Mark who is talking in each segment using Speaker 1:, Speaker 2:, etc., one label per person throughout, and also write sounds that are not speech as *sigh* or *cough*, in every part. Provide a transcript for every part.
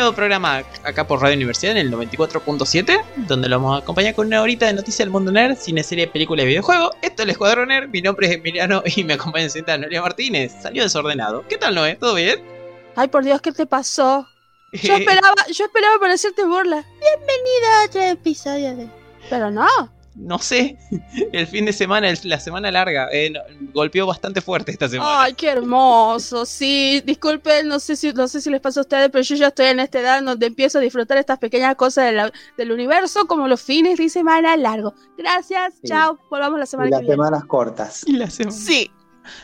Speaker 1: Nuevo programa acá por Radio Universidad en el 94.7, donde lo vamos a acompañar con una horita de noticias del mundo nerd, cine, serie, película y videojuego. Esto es el Escuadrón Nerd, mi nombre es Emiliano y me acompaña en cinta Noelia Martínez. Salió desordenado. ¿Qué tal, Noé? ¿Todo bien?
Speaker 2: Ay, por Dios, ¿qué te pasó? Yo *laughs* esperaba, yo esperaba para hacerte burla. Bienvenida a otro episodio de... Pero no.
Speaker 1: No sé, *laughs* el fin de semana, el- la semana larga, eh, no- golpeó bastante fuerte esta semana.
Speaker 2: Ay, qué hermoso. Sí, disculpen, no sé si no sé si les pasa a ustedes, pero yo ya estoy en esta edad donde empiezo a disfrutar estas pequeñas cosas de la- del universo como los fines de semana largo. Gracias,
Speaker 3: Sí.
Speaker 2: chao, volvamos la
Speaker 3: Y
Speaker 2: semana
Speaker 3: las
Speaker 2: que viene.
Speaker 3: semanas cortas. *laughs*
Speaker 1: Y la semana-
Speaker 2: Sí.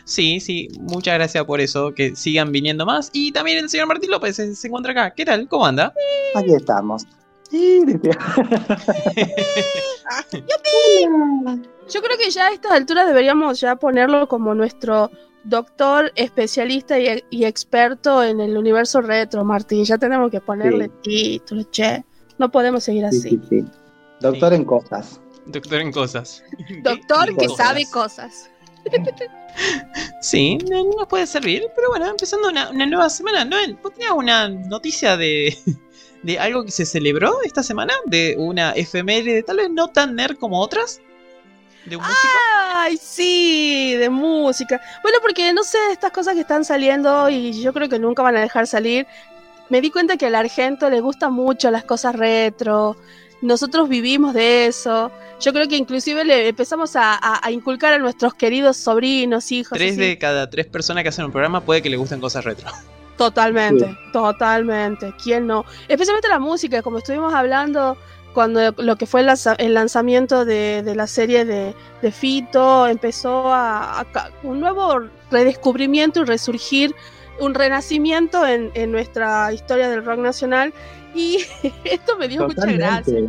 Speaker 1: Sí, sí, muchas gracias por eso, que sigan viniendo más. Y también el señor Martín López se, se encuentra acá. ¿Qué tal? ¿Cómo anda?
Speaker 3: Aquí estamos. Sí. *laughs*
Speaker 2: Yo creo que ya a estas alturas deberíamos ya ponerlo como nuestro doctor especialista y, y experto en el universo retro, Martín. Ya tenemos que ponerle título, che. No podemos seguir
Speaker 3: Sí,
Speaker 2: así.
Speaker 3: sí, sí. Doctor en cosas.
Speaker 1: Doctor en cosas. *laughs*
Speaker 2: Doctor
Speaker 1: ¿Qué
Speaker 2: que
Speaker 1: cosas?
Speaker 2: sabe cosas. *laughs*
Speaker 1: Sí, no- nos puede servir, pero bueno, empezando una, una nueva semana. ¿no? ¿Vos tenías una noticia de, de algo que se celebró esta semana? De una efeméride, tal vez no tan nerd como otras. De un músico.
Speaker 2: Ay, sí, de música. Bueno, porque no sé, estas cosas que están saliendo y yo creo que nunca van a dejar salir. Me di cuenta que al argento le gustan mucho las cosas retro. Nosotros vivimos de eso. Yo creo que inclusive le empezamos a, a- a inculcar a nuestros queridos sobrinos, hijos.
Speaker 1: Tres
Speaker 2: así.
Speaker 1: de cada tres personas que hacen un programa puede que le gusten cosas retro.
Speaker 2: Totalmente,
Speaker 3: Sí.
Speaker 2: totalmente. ¿Quién no? Especialmente la música, como estuvimos hablando cuando lo que fue el, lanza- el lanzamiento de, de la serie de, de Fito, empezó a, un nuevo redescubrimiento y resurgir, un renacimiento en, en nuestra historia del rock nacional. Y *laughs* esto me dio mucha gracia.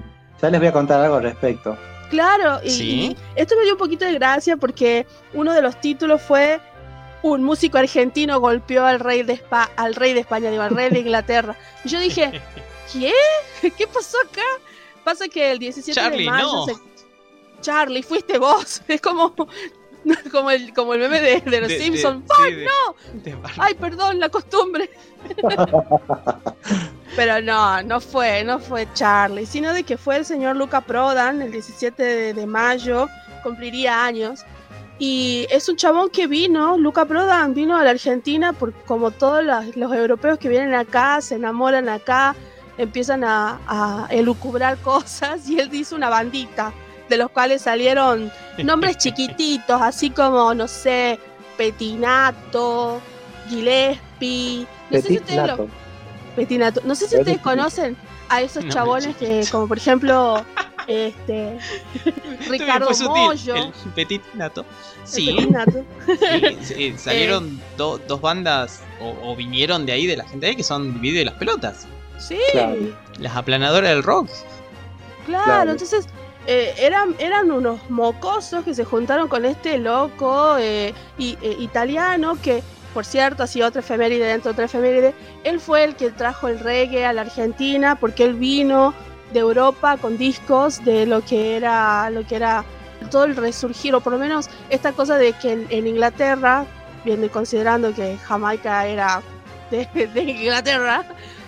Speaker 3: Ya les voy a contar algo al respecto.
Speaker 2: Claro, y,
Speaker 1: Sí.
Speaker 2: y esto me dio un poquito de gracia porque uno de los títulos fue un músico argentino golpeó al rey de Espa- al rey de España, digo, al rey de Inglaterra. Y yo dije, *laughs* ¿qué? ¿Qué pasó acá? Pasa que el 17
Speaker 1: Charlie,
Speaker 2: de mayo
Speaker 1: no.
Speaker 2: se- Charlie, fuiste vos. *laughs* Es como como el como el meme de, de los
Speaker 1: De- de-
Speaker 2: Simpsons.
Speaker 1: sí, de Barbie.
Speaker 2: Ay, perdón, la costumbre. *laughs* Pero no, no fue, no fue Charlie, sino de que fue el señor Luca Prodan el 17 de, de mayo, cumpliría años. Y es un chabón que vino, Luca Prodan vino a la Argentina por como todos los, los europeos que vienen acá, se enamoran acá, empiezan a, a elucubrar *laughs* cosas y él hizo una bandita, de los cuales salieron nombres *laughs* chiquititos, así como, no sé, Petinato, Gillespie, no sé si ustedes lo-. Petinato. No sé si ustedes conocen a esos
Speaker 1: No,
Speaker 2: chabones que, como por ejemplo, este *laughs* Ricardo Mollo,
Speaker 1: El Petit Nato.
Speaker 2: el
Speaker 1: Sí,
Speaker 2: Petinato.
Speaker 1: sí, *laughs* sí, salieron do- dos bandas o, o vinieron de ahí de la gente de ahí que son Dividido y las pelotas.
Speaker 2: Sí,
Speaker 3: Claro.
Speaker 1: Las aplanadoras del rock.
Speaker 2: claro.
Speaker 3: Claro.
Speaker 2: Entonces, eh, eran, eran unos mocosos que se juntaron con este loco eh, y- eh, italiano que, por cierto, hacía otra efeméride dentro de otra efeméride. Él fue el que trajo el reggae a la Argentina porque él vino de Europa con discos de lo que era, lo que era todo el resurgir, o por lo menos esta cosa de que en, en Inglaterra, viendo y considerando que Jamaica era de, de Inglaterra,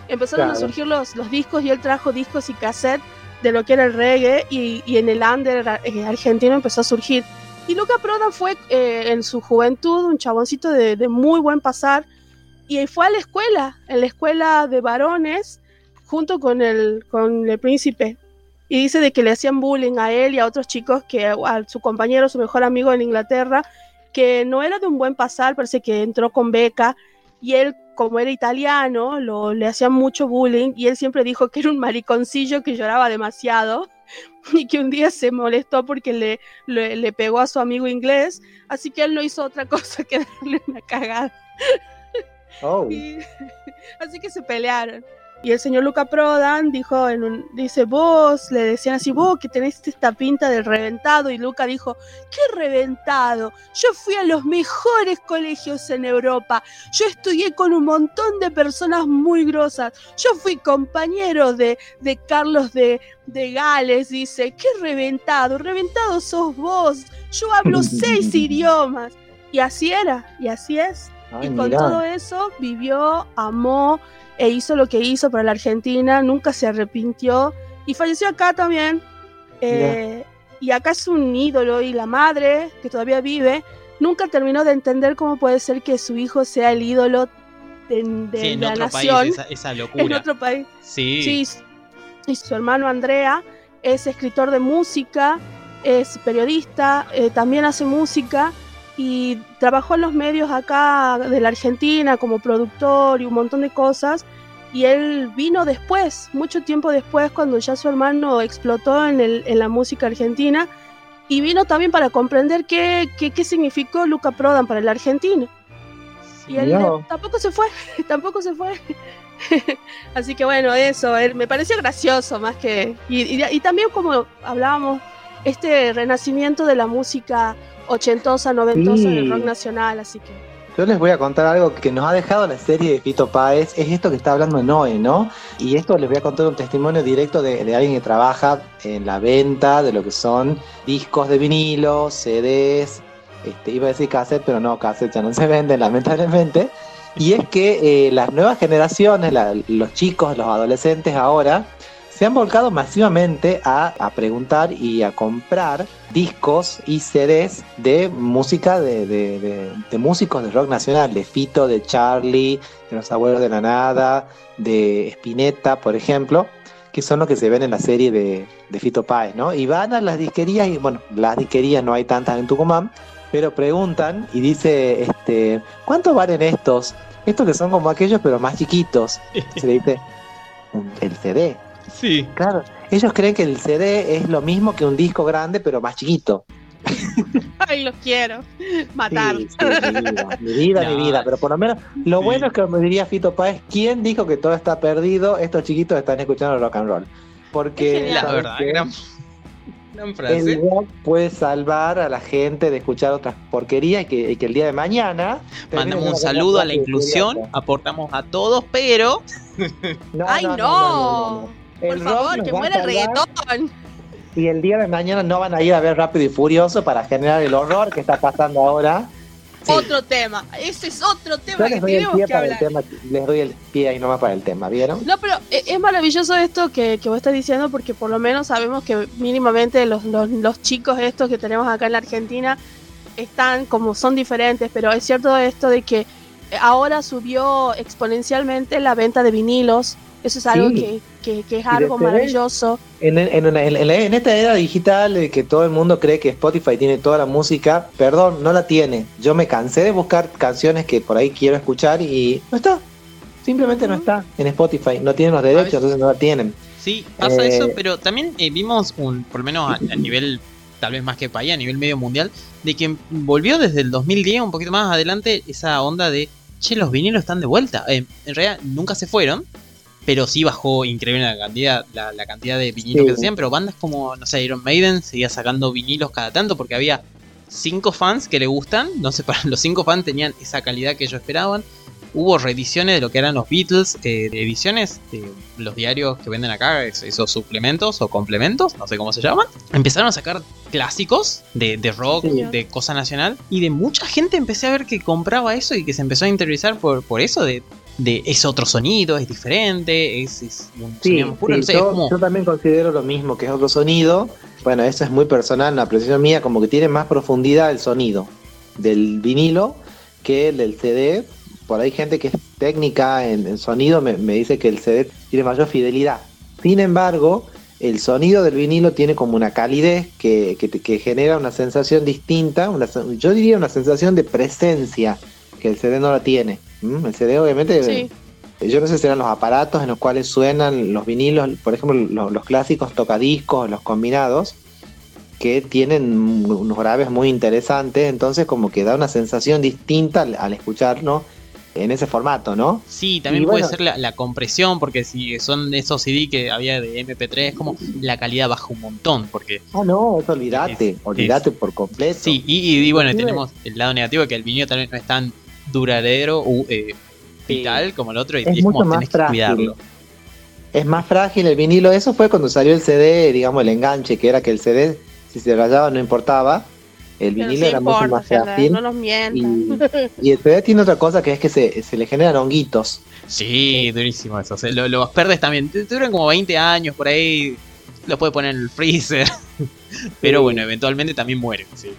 Speaker 2: empezaron a
Speaker 3: Claro.
Speaker 2: surgir los, los discos y él trajo discos y cassette de lo que era el reggae y, y en el under eh, argentino empezó a surgir. Y Luca Prodan fue eh, en su juventud un chaboncito de, muy buen pasar y fue a la escuela, en la escuela de varones, junto con el, con el príncipe. Y dice de que le hacían bullying a él y a otros chicos, que a su compañero, su mejor amigo en Inglaterra, que no era de un buen pasar, parece que entró con beca y él como era italiano, lo, le hacían mucho bullying y él siempre dijo que era un mariconcillo que lloraba demasiado *laughs* y que un día se molestó porque le, le, le pegó a su amigo inglés, así que él no hizo otra *laughs* cosa que darle una cagada.
Speaker 3: Oh,
Speaker 2: Y- *laughs* así que se pelearon. Y el señor Luca Prodan dijo, en un, dice, vos, le decían así, vos que tenés esta pinta de reventado. Y Luca dijo, ¿qué reventado? Yo fui a los mejores colegios en Europa. Yo estudié con un montón de personas muy grosas. Yo fui compañero de, de Carlos de, de Gales. Dice, ¿qué reventado? Reventado sos vos. Yo hablo *laughs* seis idiomas. Y así era, y así es.
Speaker 3: Ay,
Speaker 2: y con
Speaker 3: mirá.
Speaker 2: todo eso vivió, amó e hizo lo que hizo para la Argentina, nunca se arrepintió y falleció acá también. Eh, y acá es un ídolo y la madre, que todavía vive, nunca terminó de entender cómo puede ser que su hijo sea el ídolo de, de
Speaker 1: Sí, en
Speaker 2: la
Speaker 1: otro
Speaker 2: nación
Speaker 1: país, esa, esa
Speaker 2: en
Speaker 1: locura.
Speaker 2: otro país.
Speaker 1: Sí.
Speaker 2: Sí, y su hermano Andrea es escritor de música, es periodista, eh, también hace música y trabajó en los medios acá de la Argentina como productor y un montón de cosas. Y él vino después, mucho tiempo después, cuando ya su hermano explotó en, el- en la música argentina. Y vino también para comprender qué, qué, qué significó Luca Prodan para la Argentina. Y él
Speaker 3: vos.
Speaker 2: tampoco se fue, *laughs* tampoco se fue. *laughs* Así que bueno, eso, él, me pareció gracioso más que... Y, y- y también como hablábamos, este renacimiento de la música ochentosa, noventosa
Speaker 3: Sí.
Speaker 2: del rock nacional, así que...
Speaker 3: Yo les voy a contar algo que nos ha dejado la serie de Fito Páez, es esto que está hablando Noé, ¿no? Y esto les voy a contar un testimonio directo de, de alguien que trabaja en la venta de lo que son discos de vinilo, CDs, este, iba a decir cassette, pero no, cassette ya no se venden *laughs* lamentablemente. Y es que eh, las nuevas generaciones, la- los chicos, los adolescentes ahora, se han volcado masivamente a, preguntar y a comprar discos y CDs de música de, músicos de rock nacional, de Fito, de Charlie, de los abuelos de la nada, de Spinetta, por ejemplo, que son los que se ven en la serie de, de Fito Páez, ¿no? Y van a las disquerías, y bueno, las disquerías no hay tantas en Tucumán, pero preguntan y dice, este, ¿cuánto valen estos? Estos que son como aquellos, pero más chiquitos. Se le dice, "Un- el CD.
Speaker 1: Sí.
Speaker 3: Claro, ellos creen que el CD es lo mismo que un disco grande, pero más chiquito. *laughs*
Speaker 2: ¡Ay, los quiero! Matar.
Speaker 3: Sí, sí, mi vida, mi vida, *laughs*
Speaker 1: No.
Speaker 3: mi vida. Pero por lo menos, lo
Speaker 1: Sí.
Speaker 3: bueno es que me diría Fito Páez, ¿quién dijo que todo está perdido? Estos chiquitos están escuchando rock and roll. Porque.
Speaker 1: La
Speaker 3: ¿sabes
Speaker 1: verdad,
Speaker 3: qué?
Speaker 1: gran, gran frase.
Speaker 3: el rock puede salvar a la gente de escuchar otras porquerías y que, y que el día de mañana...
Speaker 1: Mandamos un saludo a la inclusión, aportamos a todos, pero *laughs*
Speaker 3: No,
Speaker 2: ¡Ay, no!
Speaker 3: no, no, no, no.
Speaker 2: Por
Speaker 3: El
Speaker 2: favor, que muera el reggaetón.
Speaker 3: Y el día de mañana no van a ir a ver Rápido y Furioso para generar el horror que está pasando ahora. Sí.
Speaker 2: Otro tema. Ese es otro
Speaker 3: Yo
Speaker 2: tema que
Speaker 3: les doy el
Speaker 2: tenemos
Speaker 3: pie
Speaker 2: que
Speaker 3: para el
Speaker 2: hablar.
Speaker 3: tema, les doy el pie ahí nomás para el tema, ¿vieron?
Speaker 2: No, pero eh, es maravilloso esto que, que vos estás diciendo porque por lo menos sabemos que mínimamente los, los, los chicos estos que tenemos acá en la Argentina están como son diferentes, pero es cierto esto de que ahora subió exponencialmente la venta de vinilos. Eso es algo
Speaker 3: Sí.
Speaker 2: que, que- que es algo maravilloso.
Speaker 3: En, en, en- en- en esta era digital de que todo el mundo cree que Spotify tiene toda la música, perdón, no la tiene. Yo me cansé de buscar canciones que por ahí quiero escuchar y no está. Simplemente no está en Spotify. No tienen los derechos, entonces no la tienen.
Speaker 1: sí, pasa
Speaker 3: Eh,
Speaker 1: eso, pero también eh, vimos un, por lo menos a, a nivel, tal vez más que país, a nivel medio mundial, de que volvió desde el 2010, un poquito más adelante, esa onda de, che, los vinilos están de vuelta. Eh, en realidad nunca se fueron, pero sí bajó increíble la cantidad, la, la cantidad de vinilos
Speaker 3: Sí.
Speaker 1: que se hacían, pero bandas como, no sé, Iron Maiden seguía sacando vinilos cada tanto porque había cinco fans que le gustan, *laughs* no sé, para los cinco fans tenían esa calidad que ellos esperaban. Hubo reediciones de lo que eran los Beatles, eh, de ediciones de los diarios que venden acá, es- esos suplementos o complementos, no sé cómo se llaman. Empezaron a sacar clásicos de, de rock,
Speaker 2: Sí.
Speaker 1: de cosa nacional, y de mucha gente empecé a ver que compraba eso y que se empezó a interiorizar por, por eso, de, de es otro sonido, es diferente, es, es un
Speaker 3: Sí,
Speaker 1: sonido puro,
Speaker 3: sí,
Speaker 1: no sé, es
Speaker 3: yo,
Speaker 1: como...
Speaker 3: yo también considero lo mismo, que es otro sonido. Bueno, eso es muy personal, una apreciación mía, como que tiene más profundidad el sonido del vinilo que el del CD. Por ahí gente que es técnica en, en sonido me, me dice que el CD tiene mayor fidelidad. Sin embargo, el sonido del vinilo tiene como una calidez que, que que genera una sensación distinta, una yo diría una sensación de presencia que el CD no la tiene. ¿m? El CD obviamente
Speaker 2: Sí.
Speaker 3: yo no sé si eran los aparatos en los cuales suenan los vinilos, por ejemplo, lo- los, clásicos tocadiscos, los combinados, que tienen unos graves muy interesantes, entonces como que da una sensación distinta al, al escucharlo en ese formato, ¿no?
Speaker 1: Sí, también
Speaker 3: Y
Speaker 1: puede
Speaker 3: bueno.
Speaker 1: ser la, la compresión, porque si son esos CD que había de MP3, es como la calidad baja un montón, porque
Speaker 3: Ah, no, eso olvídate, olvídate por completo.
Speaker 1: sí, y, y- y bueno, tenemos el lado negativo que el vinilo también no es tan duradero o eh,
Speaker 3: Sí.
Speaker 1: vital como el otro, y
Speaker 3: Es
Speaker 1: es,
Speaker 3: mucho
Speaker 1: como
Speaker 3: más
Speaker 1: tenés que
Speaker 3: frágil.
Speaker 1: cuidarlo.
Speaker 3: Es más frágil el vinilo. Eso fue cuando salió el CD, digamos, el enganche, que era que el CD, si se rayaba, no importaba. El vinilo
Speaker 2: sí
Speaker 3: era mucho más frágil.
Speaker 2: no nos.
Speaker 3: Y, *laughs* y el CD tiene otra cosa que es que se, se le generan honguitos.
Speaker 1: Sí, durísimo eso. o sea, lo- los verdes también duran como 20 años por ahí, los puede poner en el freezer, *laughs* pero
Speaker 3: Sí.
Speaker 1: bueno, eventualmente también mueren. Sí.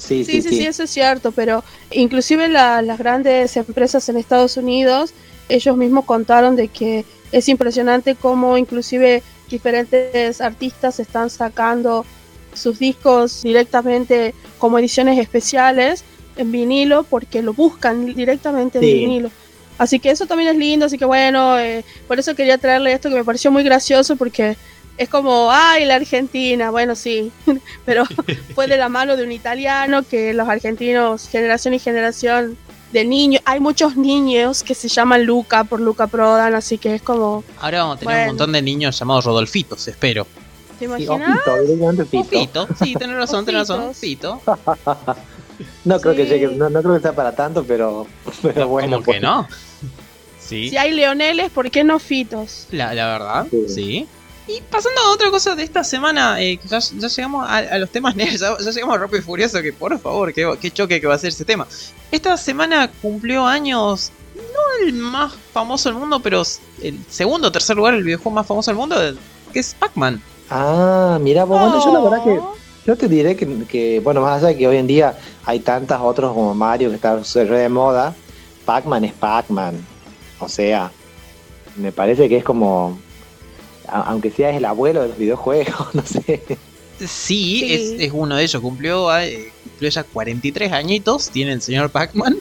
Speaker 3: Sí,
Speaker 2: Sí, sí, sí, eso es cierto, pero inclusive la- las grandes empresas en Estados Unidos, ellos mismos contaron de que es impresionante cómo inclusive diferentes artistas están sacando sus discos directamente como ediciones especiales en vinilo porque lo buscan directamente en
Speaker 3: Sí.
Speaker 2: vinilo. Así que eso también es lindo, así que bueno, eh, por eso quería traerle esto que me pareció muy gracioso porque es como, ay, la Argentina, bueno, sí, *laughs* pero *laughs* fue de la mano de un italiano que los argentinos, generación y generación de niños, hay muchos niños que se llaman Luca por Luca Prodan, así que es como,
Speaker 1: Ahora vamos a tener
Speaker 2: Bueno.
Speaker 1: un montón de niños llamados Rodolfitos, espero.
Speaker 2: ¿te
Speaker 3: Sí, o
Speaker 2: imaginas?
Speaker 3: Fito, directamente
Speaker 1: O
Speaker 3: Fito.
Speaker 1: Sí, tenés razón, tenés razón. Fito. *laughs*
Speaker 3: No creo que
Speaker 2: Sí.
Speaker 3: llegue, no, no creo que sea para tanto, pero, pero bueno.
Speaker 1: ¿Cómo que
Speaker 3: pues.
Speaker 1: no? Sí,
Speaker 2: Si hay leoneles, ¿por qué no Fitos?
Speaker 1: la, la verdad,
Speaker 3: Sí.
Speaker 1: sí. Y pasando a otra cosa de esta semana, eh, ya, ya llegamos a, a los temas *laughs* nerds, ya, ya llegamos a Rápido y Furioso, que por favor, qué, qué choque que va a ser ese tema. Esta semana cumplió años, no el más famoso del mundo, pero el segundo o tercer lugar, el videojuego más famoso del mundo, que es Pac-Man.
Speaker 3: Ah, mira, vos, bueno, yo la verdad que
Speaker 2: Oh,
Speaker 3: Yo te diré que, que, bueno, más allá de que hoy en día hay tantas otros como Mario que está re de moda, Pac-Man es Pac-Man. O sea, me parece que es como, aunque sea el abuelo de los videojuegos, *laughs* no sé.
Speaker 1: Sí,
Speaker 2: Sí.
Speaker 1: Es, es uno de ellos, cumplió, eh, cumplió ya 43 añitos, tiene el señor Pac-Man.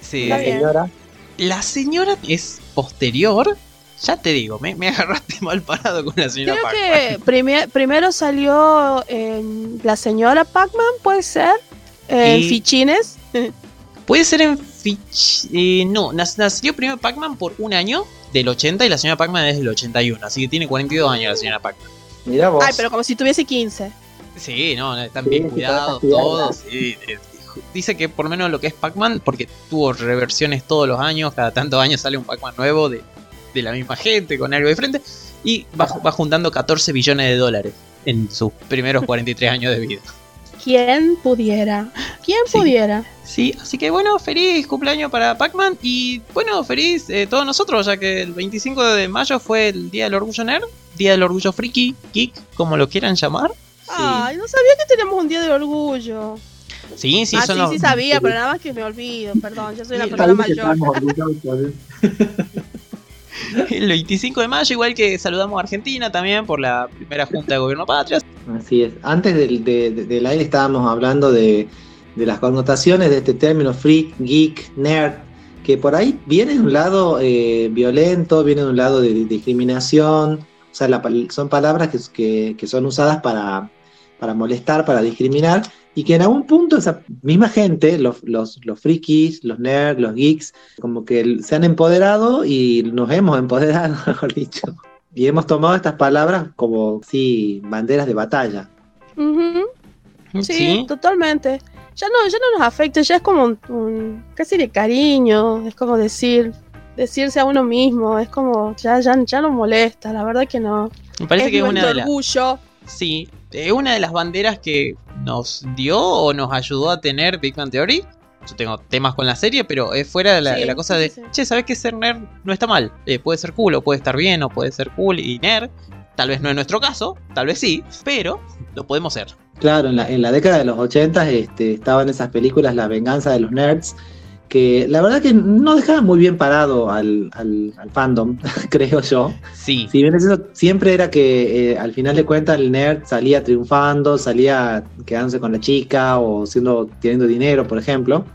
Speaker 1: Sí,
Speaker 3: La señora,
Speaker 1: La señora es posterior. Ya te digo, me, me agarraste *laughs* mal parado con la señora
Speaker 2: Creo
Speaker 1: Pac-Man.
Speaker 2: que prime- primero salió en la señora Pac-Man, puede ser, en Fichines.
Speaker 1: Puede ser en Fitch. eh, no, nació primero Pac-Man por un año del 80 y la señora Pac-Man es del 81. Así que tiene 42 años la señora Pac-Man.
Speaker 3: mira vos.
Speaker 2: Ay, pero como si tuviese 15.
Speaker 1: Sí, no, están
Speaker 3: Sí,
Speaker 1: bien cuidados todos. sí, eh, Dice que por lo menos lo que es Pac-Man, porque tuvo reversiones todos los años, cada tantos años sale un Pac-Man nuevo de, de la misma gente, con algo diferente, y va, va juntando 14 billones de dólares en sus primeros 43 años de vida.
Speaker 2: ¿Quién pudiera? ¿Quién
Speaker 1: Sí.
Speaker 2: pudiera?
Speaker 1: Sí, así que bueno, feliz cumpleaños para Pac-Man y bueno, feliz eh, todos nosotros, ya que el 25 de mayo fue el Día del Orgullo Nerd, Día del Orgullo Friki, Geek, como lo quieran llamar.
Speaker 2: Ay, no sabía que tenemos un día de orgullo.
Speaker 1: Sí, sí,
Speaker 2: ah,
Speaker 1: son
Speaker 2: sí,
Speaker 1: los...
Speaker 2: sí sabía, pero nada más que me olvido. Perdón, yo soy
Speaker 1: Sí,
Speaker 2: persona mayor. *laughs* *laughs*
Speaker 1: El 25 de mayo, igual que saludamos a Argentina también por la primera Junta de Gobierno Patria.
Speaker 3: Así es. Antes del, de, de- del aire estábamos hablando de, de las connotaciones de este término freak, geek, nerd, que por ahí viene de un lado eh, violento, viene de un lado de, discriminación. O sea, la son palabras que, que- que son usadas para, para molestar, para discriminar, y que en algún punto esa misma gente, los, los, los frikis, los nerds, los geeks, como que se han empoderado y nos hemos empoderado, *laughs* mejor dicho. Y hemos tomado estas palabras como, sí, banderas de batalla.
Speaker 2: Sí,
Speaker 1: Sí,
Speaker 2: totalmente. Ya no, ya no nos afecta, ya es como un, un- casi de cariño, es como decir, decirse a uno mismo, es como, ya, ya, ya no molesta, la verdad que no.
Speaker 1: me parece que es una de las...
Speaker 2: orgullo.
Speaker 1: Sí, es una de las banderas que nos dio o nos ayudó a tener Big Bang Theory. Yo tengo temas con la serie, pero es fuera de la,
Speaker 2: Sí,
Speaker 1: de la cosa de,
Speaker 2: sí, sí.
Speaker 1: che, ¿sabes que ser nerd no está mal? Eh, puede ser cool o puede estar bien o puede ser cool y nerd. Tal vez no es nuestro caso, tal vez sí, pero lo podemos ser.
Speaker 3: Claro, en la, en la década de los 80 este, estaban esas películas La venganza de los nerds, que la verdad que no dejaban muy bien parado al, al- al fandom, *laughs* creo yo.
Speaker 1: Sí,
Speaker 3: Si bien es eso, siempre era que eh, al final de cuentas el nerd salía triunfando, salía quedándose con la chica o siendo, teniendo dinero, por ejemplo.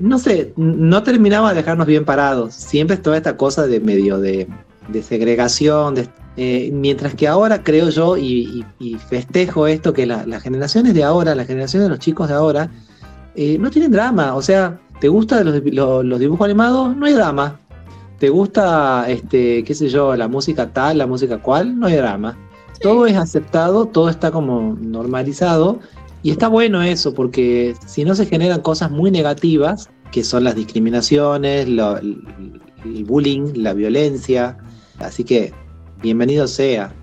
Speaker 3: No sé, no terminaba de dejarnos bien parados. Siempre toda esta cosa de medio de, de segregación, de- eh, mientras que ahora creo yo y, y- y festejo esto que la- las generaciones de ahora, las generaciones de los chicos de ahora, eh, no tienen drama. O sea, ¿Te gustan los, los, los dibujos animados? No hay drama. ¿Te gusta, este, qué sé yo, la música tal, la música cual? No hay drama. Todo es aceptado, todo está como normalizado y está bueno eso porque si no se generan cosas muy negativas, que son las discriminaciones, lo- el bullying, la violencia. Así que bienvenido sea.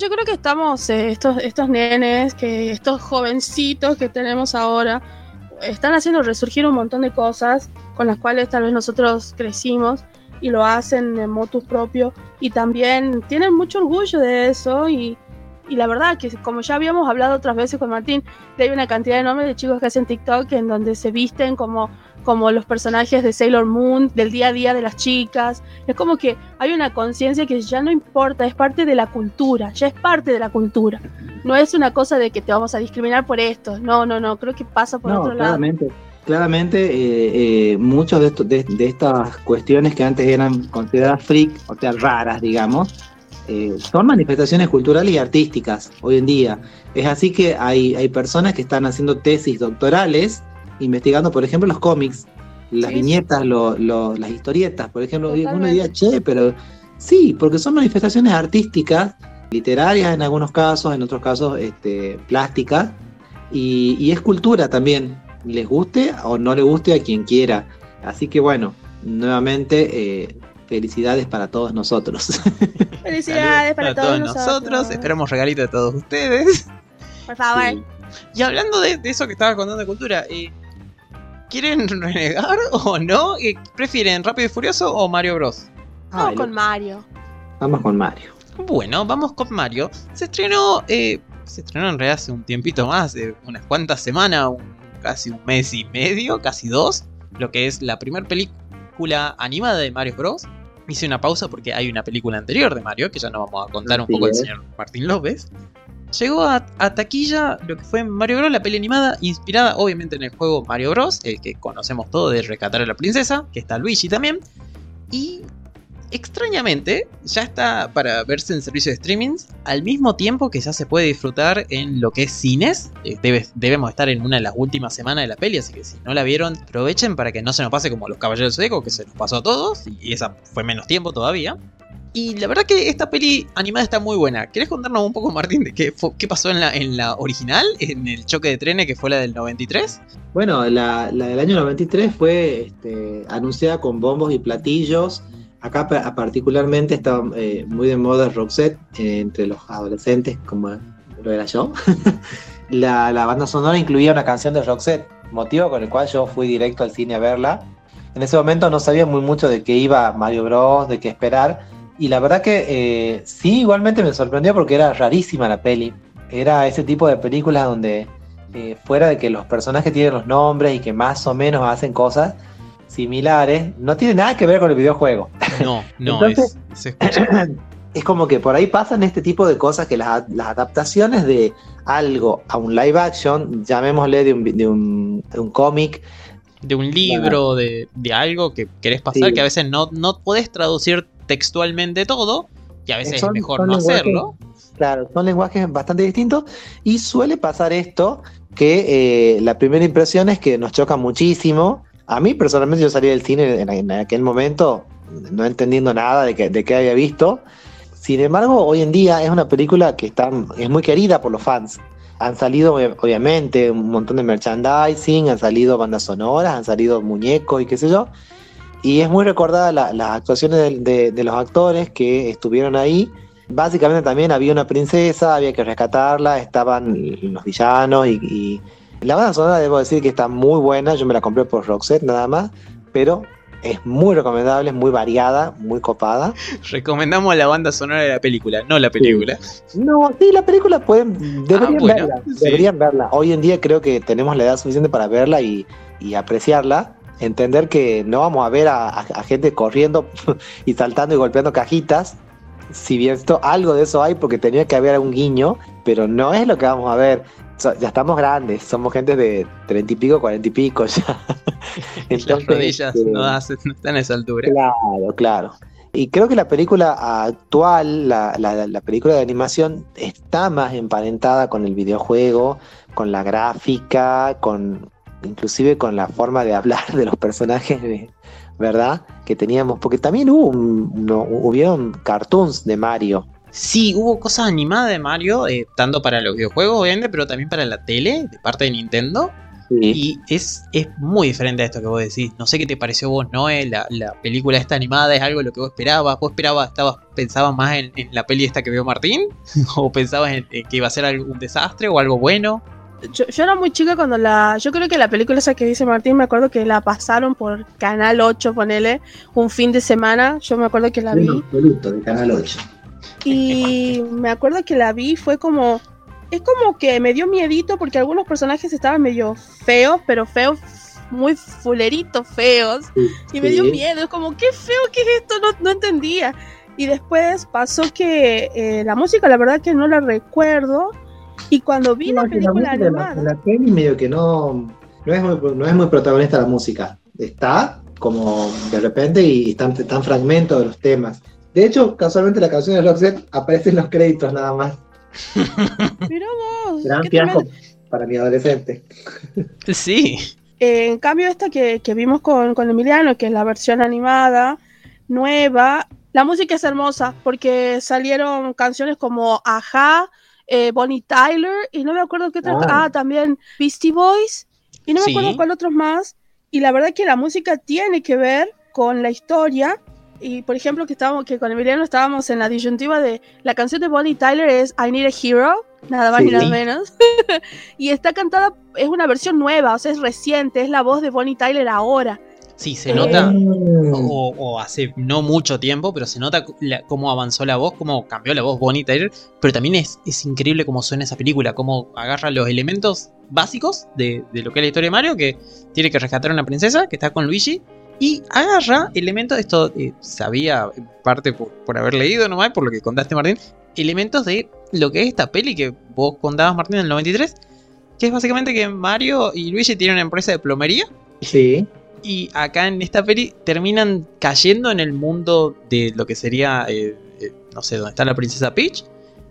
Speaker 2: Yo creo que estamos, eh, estos, estos nenes, que estos jovencitos que tenemos ahora, están haciendo resurgir un montón de cosas con las cuales tal vez nosotros crecimos y lo hacen en motus propio y también tienen mucho orgullo de eso y, y la verdad que como ya habíamos hablado otras veces con Martín, de hay una cantidad enorme de chicos que hacen TikTok en donde se visten como, como los personajes de Sailor Moon, del día a día de las chicas. Es como que hay una conciencia que ya no importa, es parte de la cultura, ya es parte de la cultura. No es una cosa de que te vamos a discriminar por esto. No, no, no, creo que pasa por
Speaker 3: No,
Speaker 2: otro lado.
Speaker 3: claramente. Claramente, eh, eh, muchos de, estos- de, de estas cuestiones que antes eran consideradas freak, o sea, raras, digamos, eh, son manifestaciones culturales y artísticas hoy en día. Es así que hay, hay personas que están haciendo tesis doctorales investigando, por ejemplo, los cómics, las
Speaker 2: Sí.
Speaker 3: viñetas, lo- lo- las historietas. Por ejemplo, y uno
Speaker 2: Totalmente.
Speaker 3: diría, che, pero sí, porque son manifestaciones artísticas, literarias en algunos casos, en otros casos este, plásticas, y, y es cultura también, les guste o no le guste a quien quiera. Así que bueno, nuevamente, eh, felicidades para todos nosotros. *laughs*
Speaker 2: Felicidades para, todos,
Speaker 1: nosotros. Esperamos regalito de todos ustedes.
Speaker 2: Por favor.
Speaker 3: Sí.
Speaker 1: Y hablando de, de eso que estaba contando de cultura, eh, ¿quieren renegar *laughs* o no? Eh, ¿Prefieren Rápido y Furioso o Mario Bros?
Speaker 2: Vamos
Speaker 3: Ay,
Speaker 2: con Mario.
Speaker 3: Vamos con Mario.
Speaker 1: Bueno, vamos con Mario. Se estrenó, eh, se estrenó en realidad hace un tiempito más, unas cuantas semanas, un- casi un mes y medio, casi dos, lo que es la primera película animada de Mario Bros. Hice una pausa porque hay una película anterior de Mario, que ya nos vamos a contar un poco el
Speaker 3: es.
Speaker 1: señor Martín López. Llegó a, a taquilla lo que fue Mario Bros, la peli animada, inspirada obviamente en el juego Mario Bros, el que conocemos todo de Rescatar a la Princesa, que está Luigi también. Y extrañamente ya está para verse en servicio de streaming al mismo tiempo que ya se puede disfrutar en lo que es cines. Eh, debe- debemos estar en una de las últimas semanas de la peli, así que si no la vieron, aprovechen para que no se nos pase como los Caballeros Zodíaco, que se nos pasó a todos, y esa fue menos tiempo todavía. Y la verdad que esta peli animada está muy buena. ¿Querés contarnos un poco, Martín, de qué, qué pasó en la, original, en el choque de trenes que fue la del 93?
Speaker 3: Bueno, la, la del año 93 fue este, anunciada con bombos y platillos. Acá pa- particularmente está eh, muy de moda Roxette eh, entre los adolescentes, como lo era yo. *laughs* la, la banda sonora incluía una canción de Roxette, motivo con el cual yo fui directo al cine a verla. En ese momento no sabía muy mucho de qué iba Mario Bros, de qué esperar. Y la verdad que eh, sí, igualmente me sorprendió porque era rarísima la peli. Era ese tipo de películas donde eh, fuera de que los personajes tienen los nombres y que más o menos hacen cosas similares, no tiene nada que ver con el videojuego. *laughs*
Speaker 1: No, no, *laughs*
Speaker 3: Entonces-
Speaker 1: es, se escucha. *clears throat*
Speaker 3: Es como que por ahí pasan este tipo de cosas que las, las adaptaciones de algo a un live action, llamémosle de un, de un, de un cómic,
Speaker 1: de un libro, de, de algo que querés pasar,
Speaker 3: Sí.
Speaker 1: que a veces no, no podés traducir textualmente todo, y a veces
Speaker 3: Son-
Speaker 1: es mejor no hacerlo.
Speaker 3: Claro, son lenguajes bastante distintos y suele pasar esto que eh, la primera impresión es que nos choca muchísimo. A mí personalmente yo salí del cine en, en aquel momento no entendiendo nada de, que, de qué había visto. Sin embargo, hoy en día es una película que está, es muy querida por los fans. Han salido ob- obviamente un montón de merchandising, han salido bandas sonoras, han salido muñecos y qué sé yo. Y es muy recordada la- las actuaciones de- los actores que estuvieron ahí. Básicamente también había una princesa, había que rescatarla, estaban los villanos y, y la banda sonora debo decir que está muy buena, yo me la compré por Roxette nada más, pero es muy recomendable, es muy variada, muy copada. *laughs*
Speaker 1: Recomendamos la banda sonora de la película, no la película.
Speaker 3: No, sí, la película pueden, deberían
Speaker 1: Ah, bueno,
Speaker 3: verla,
Speaker 1: sí.
Speaker 3: deberían verla. Hoy en día creo que tenemos la edad suficiente para verla y, y apreciarla, entender que no vamos a ver a, a- a gente corriendo *laughs* y saltando y golpeando cajitas. Si bien esto, algo de eso hay porque tenía que haber un guiño, pero no es lo que vamos a ver. So- ya estamos grandes, somos gente de treinta y pico, cuarenta y pico ya. *laughs*
Speaker 1: Las rodillas
Speaker 3: este,
Speaker 1: no, hacen- no están a esa altura.
Speaker 3: Claro, claro. Y creo que la película actual, la, la- la película de animación, está más emparentada con el videojuego, con la gráfica, con inclusive con la forma de hablar de los personajes, ¿verdad? Que teníamos, porque también hubo un, no, hubieron cartoons de Mario.
Speaker 1: Sí, hubo cosas animadas de Mario, eh, tanto para los videojuegos, obviamente, pero también para la tele, de parte de Nintendo.
Speaker 3: Sí.
Speaker 1: Y es, es muy diferente a esto que vos decís. No sé qué te pareció vos, Noé. La, la película esta animada es algo de lo que vos esperabas. ¿Vos esperabas, estabas, pensabas más en, en la peli esta que vio Martín? *laughs* ¿O pensabas en, en que iba a ser un desastre o algo bueno?
Speaker 2: Yo, yo era muy chica cuando la. Yo creo que la película esa que dice Martín, me acuerdo que la pasaron por Canal 8, ponele, un fin de semana. Yo me acuerdo que la vi.
Speaker 3: absoluto, de Canal 8.
Speaker 2: Y me acuerdo que la vi, fue como. Es como que me dio miedito porque algunos personajes estaban medio feos, pero feos, muy fuleritos feos. Y me dio miedo, es como, qué feo que es esto, no, no entendía. Y después pasó que eh, la música, la verdad que no la recuerdo. Y cuando vi la
Speaker 3: No,
Speaker 2: película
Speaker 3: la-
Speaker 2: animada.
Speaker 3: de La, peli medio que no, no, es muy, no es muy protagonista la música. Está como de repente y están, están fragmentos de los temas. De hecho, casualmente la canción de Roxette aparece en los créditos nada más. *laughs*
Speaker 2: Mirá vos,
Speaker 3: Gran fiasco para mi adolescente.
Speaker 1: Sí.
Speaker 2: Eh, en cambio, esta que, que vimos con, con Emiliano, que es la versión animada, nueva, la música es hermosa porque salieron canciones como Aja, eh, Bonnie Tyler, y no me acuerdo qué otra.
Speaker 3: Ah.
Speaker 2: Ah, también Beastie Boys, y no me
Speaker 1: Sí.
Speaker 2: acuerdo cuál otros más. Y la verdad que la música tiene que ver con la historia. Y por ejemplo, que estábamos, que con Emiliano estábamos en la disyuntiva de la canción de Bonnie Tyler es I Need a Hero, nada más
Speaker 3: Sí.
Speaker 2: ni nada menos. *laughs* y está cantada, es una versión nueva, o sea, es reciente, es la voz de Bonnie Tyler ahora.
Speaker 1: Sí, se
Speaker 2: Eh,
Speaker 1: nota. O, o hace no mucho tiempo, pero se nota la- cómo avanzó la voz, cómo cambió la voz Bonnie Tyler. Pero también es, es increíble cómo suena esa película, cómo agarra los elementos básicos de, de lo que es la historia de Mario, que tiene que rescatar a una princesa que está con Luigi. Y agarra elementos, esto eh, sabía en parte por, por haber leído nomás, por lo que contaste Martín, elementos de lo que es esta peli que vos contabas Martín en el 93, que es básicamente que Mario y Luigi tienen una empresa de plomería
Speaker 3: Sí.
Speaker 1: y acá en esta peli terminan cayendo en el mundo de lo que sería, eh, eh, no sé, donde está la princesa Peach,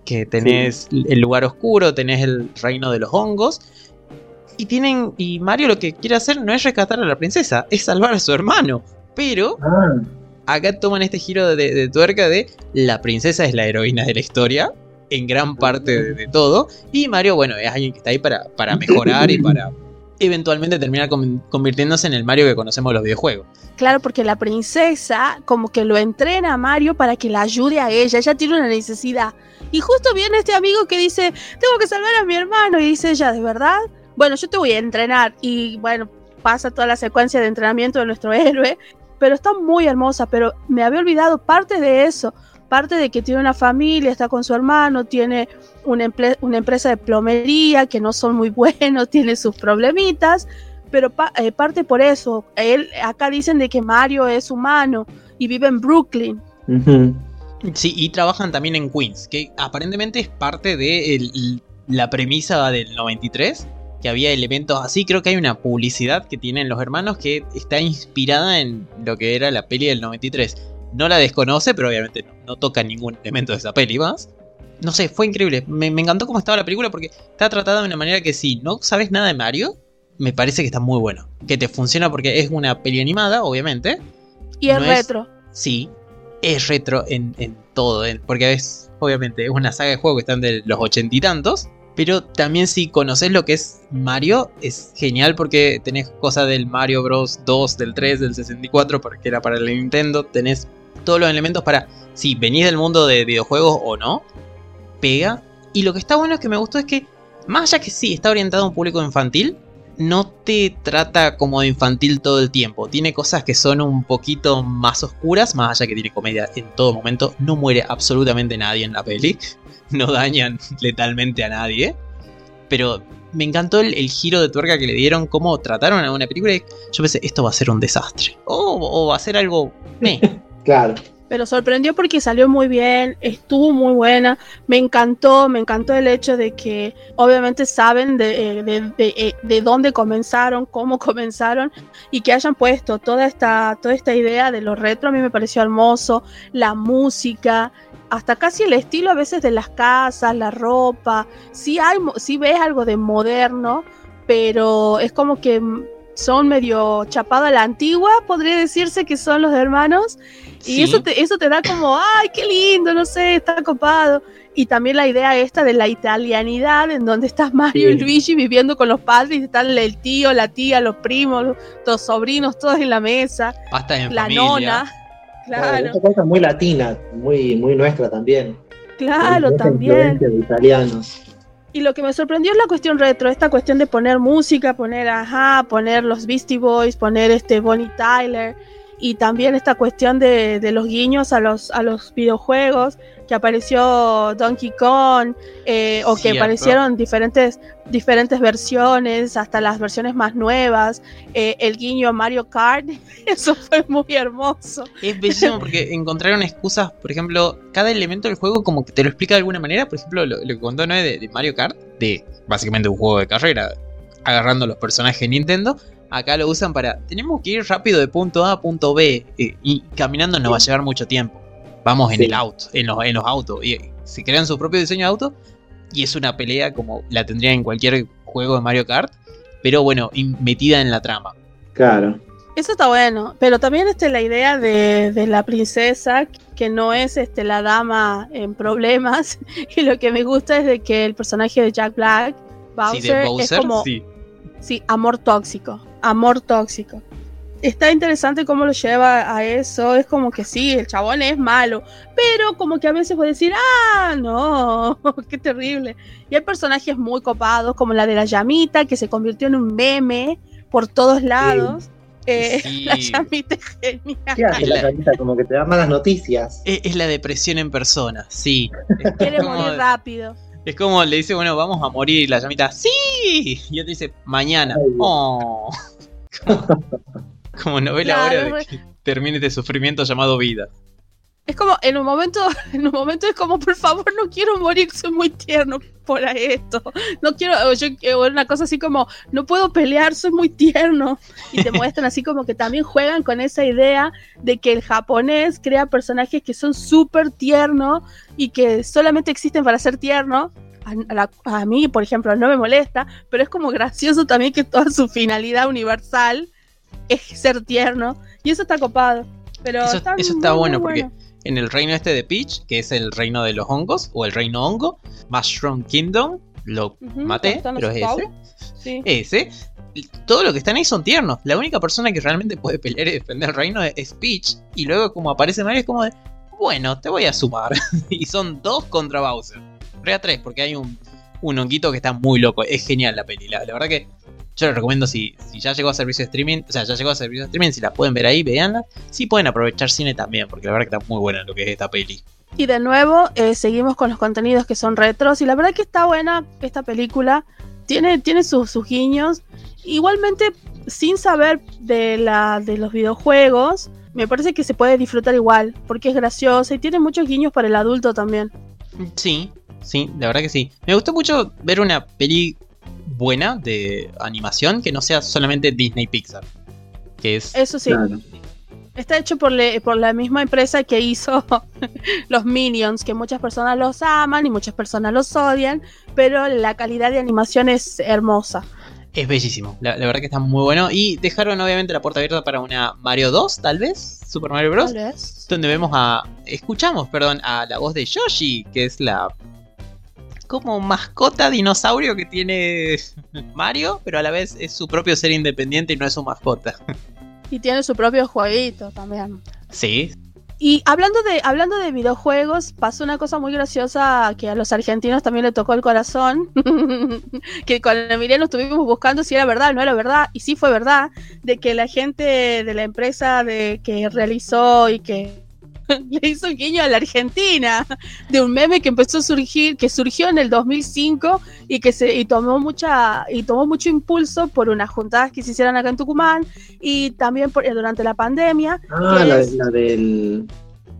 Speaker 1: que tenés el lugar oscuro, tenés el reino de los hongos. Y tienen. Y Mario lo que quiere hacer no es rescatar a la princesa, es salvar a su hermano. Pero
Speaker 3: Ah,
Speaker 1: acá toman este giro de, de tuerca de la princesa es la heroína de la historia, en gran parte de, de todo. Y Mario, bueno, es alguien que está ahí para, para mejorar y para eventualmente terminar con- convirtiéndose en el Mario que conocemos de los videojuegos.
Speaker 2: Claro, porque la princesa como que lo entrena a Mario para que la ayude a ella, ella tiene una necesidad. Y justo viene este amigo que dice, tengo que salvar a mi hermano, y dice ella, ¿de verdad? Bueno, yo te voy a entrenar. Y bueno, pasa toda la secuencia de entrenamiento de nuestro héroe, pero está muy hermosa, pero me había olvidado parte de eso, parte de que tiene una familia, está con su hermano, tiene una, empresa de plomería que no son muy *laughs* buenos, tiene sus problemitas, pero pa- eh, parte por eso. Él, acá dicen de que Mario es humano y vive en Brooklyn.
Speaker 1: Sí, y trabajan también en Queens, que aparentemente es parte de el- la premisa del 93, que había elementos así. Creo que hay una publicidad que tienen los hermanos que está inspirada en lo que era la peli del 93. No la desconoce, pero obviamente no, no toca ningún elemento de esa peli más. No sé, fue increíble. Me, me encantó cómo estaba la película porque está tratada de una manera que si no sabes nada de Mario, me parece que está muy bueno. Que te funciona porque es una peli animada, obviamente.
Speaker 2: Y es
Speaker 1: No es-
Speaker 2: retro.
Speaker 1: Sí, es retro en, en todo, en- porque es, obviamente, es una saga de juegos que están de los ochenta y tantos. Pero también si conoces lo que es Mario, es genial porque tenés cosas del Mario Bros. 2, del 3, del 64, porque era para el Nintendo. Tenés todos los elementos para, si venís del mundo de videojuegos o no, pega. Y lo que está bueno es que me gustó es que, más allá que sí, está orientado a un público infantil, no te trata como de infantil todo el tiempo. Tiene cosas que son un poquito más oscuras, más allá que tiene comedia en todo momento. No muere absolutamente nadie en la peli. No dañan *laughs* letalmente a nadie. Pero me encantó el, el giro de tuerca que le dieron, cómo trataron a una película. y yo pensé, esto va a ser un desastre. O, o va a ser algo... meh. *laughs*
Speaker 3: Claro.
Speaker 2: Pero sorprendió porque salió muy bien, estuvo muy buena, me encantó, me encantó el hecho de que obviamente saben de, eh, de, de, eh, de dónde comenzaron, cómo *laughs* comenzaron y que hayan puesto toda esta, toda esta idea de lo retro, a mí me pareció hermoso, la música, hasta casi el estilo a veces de las casas, la ropa, sí, hay, sí ves algo de moderno, pero es como que son medio chapado a la antigua, podría decirse que son los hermanos. Y eso, te, eso te da como, ay, qué lindo, no sé, está copado. Y también la idea esta de la italianidad, en donde estás *laughs* Mario y. Luigi viviendo con los padres, y están el tío, la tía, los primos, los, los sobrinos, todos en la mesa,
Speaker 1: Pasta en
Speaker 2: la
Speaker 1: familia.
Speaker 2: nona. Claro,
Speaker 3: Esta cosa muy latina, muy, muy nuestra también.
Speaker 2: claro, también.
Speaker 3: de italianos.
Speaker 2: Y lo que me sorprendió es la cuestión retro, esta cuestión de poner música, poner ajá, poner los Beastie Boys, poner este Bonnie Tyler y también esta cuestión de, de los guiños a los, a los videojuegos, que apareció Donkey Kong eh, o que aparecieron diferentes, diferentes versiones, hasta las versiones más nuevas, eh, el guiño a Mario Kart, *laughs* eso fue muy hermoso.
Speaker 1: Es bellísimo porque *laughs* encontraron excusas, por ejemplo, cada elemento del juego como que te lo explica de alguna manera. Por ejemplo, lo, lo que contó Noé de, de Mario Kart, de básicamente un juego de carrera, agarrando los personajes de Nintendo. Acá lo usan para, tenemos que ir rápido de punto A a punto B eh, y caminando nos va a llevar mucho tiempo. Vamos en
Speaker 3: Sí.
Speaker 1: el auto, en los, en los autos. Y se crean su propio diseño de auto y es una pelea como la tendría en cualquier juego de Mario Kart, pero bueno, metida en la trama.
Speaker 3: Claro.
Speaker 2: Eso está bueno, pero también este, la idea de, de la princesa, que no es este, la dama en problemas, *laughs* y lo que me gusta es de que el personaje de Jack Black, Bowser,
Speaker 1: sí, de Bowser,
Speaker 2: es como,
Speaker 1: sí.
Speaker 2: Sí, amor tóxico, amor tóxico. Está interesante cómo lo lleva a eso, es como que sí, el chabón es malo, pero como que a veces puede decir, ah, no, *laughs* qué terrible. Y hay personajes muy copados, como la de la llamita, que se convirtió en un meme por todos lados. Eh,
Speaker 1: Sí. *laughs*
Speaker 2: La llamita es genial.
Speaker 3: ¿Qué hace
Speaker 1: Es
Speaker 3: la
Speaker 1: la-
Speaker 3: camita? Como que te da malas noticias.
Speaker 1: Es, es la depresión en persona, sí. *laughs*
Speaker 2: Quiere morir rápido.
Speaker 1: Es como le dice, bueno, vamos a morir. Y la llamita, ¡sí! Y otro dice, mañana. Oh. *laughs* Como, como novela
Speaker 2: Claro,
Speaker 1: ahora de que termine este sufrimiento llamado vida.
Speaker 2: Es como, en un momento, *laughs* en un momento es como, por favor, no quiero morir, soy muy tierno por esto. No quiero, o yo, o una cosa así como, no puedo pelear, soy muy tierno. Y te muestran así como que también juegan con esa idea de que el japonés crea personajes que son súper tiernos y que solamente existen para ser tiernos. A, la- a mí, por ejemplo, no me molesta, pero es como gracioso también que toda su finalidad universal es ser tierno. Y eso está copado. Pero
Speaker 1: Eso-
Speaker 2: está
Speaker 1: eso está bueno,
Speaker 2: muy
Speaker 1: porque En el reino este de Peach, que es el reino de los hongos, o el reino hongo, Mushroom Kingdom, lo
Speaker 2: Ujú,
Speaker 1: maté, pero es ese.
Speaker 2: Sí.
Speaker 1: Ese. Todo lo que están ahí son tiernos. La única persona que realmente puede pelear y defender el reino es- es Peach. Y luego, como aparece Mario, es como de, bueno, te voy a sumar. *laughs* y son dos contra Bowser. Rea tres, porque hay un, un honguito que está muy loco. Es genial la peli. La, la verdad que yo les recomiendo si, si ya llegó a servicio de streaming. O sea, ya llegó a servicio de streaming. Si la pueden ver ahí, veanla. Si pueden aprovechar cine también, porque la verdad que está muy buena lo que es esta peli.
Speaker 2: Y de nuevo, eh, seguimos con los contenidos que son retros. Y la verdad que está buena esta película. Tiene, tiene sus, sus guiños. Igualmente, sin saber de, la, de los videojuegos, me parece que se puede disfrutar igual. Porque es graciosa y tiene muchos guiños para el adulto también.
Speaker 1: Sí, sí, la verdad que sí. Me gustó mucho ver una peli buena de animación que no sea solamente Disney Pixar. Que es.
Speaker 2: Eso sí.
Speaker 3: Claro.
Speaker 2: Está hecho por, le- por la misma empresa que hizo *laughs* los Minions, que muchas personas los aman y muchas personas los odian, pero la calidad de animación es hermosa.
Speaker 1: Es bellísimo. La, la verdad que está muy bueno. Y dejaron obviamente la puerta abierta para una Mario 2, tal vez. Super Mario Bros.
Speaker 2: Tal vez.
Speaker 1: Donde vemos a. Escuchamos, perdón, a la voz de Yoshi, que es la. Como mascota dinosaurio que tiene Mario, pero a la vez es su propio ser independiente y no es su mascota.
Speaker 2: Y tiene su propio jueguito también.
Speaker 1: Sí,
Speaker 2: Y hablando de, hablando de videojuegos, pasó una cosa muy graciosa que a los argentinos también le tocó el corazón. *laughs* que con Emiliano estuvimos buscando si era verdad o no era verdad. Y sí fue verdad. De que la gente de la empresa de, que realizó y que *laughs* le hizo un guiño a la Argentina. De un meme que empezó a surgir, que surgió en el 2005 y que se y tomó mucha y tomó mucho impulso por unas juntadas que se hicieron acá en Tucumán y también por- eh, durante la pandemia.
Speaker 3: Ah,
Speaker 2: ¿Qué
Speaker 3: la,
Speaker 2: es?
Speaker 3: la del.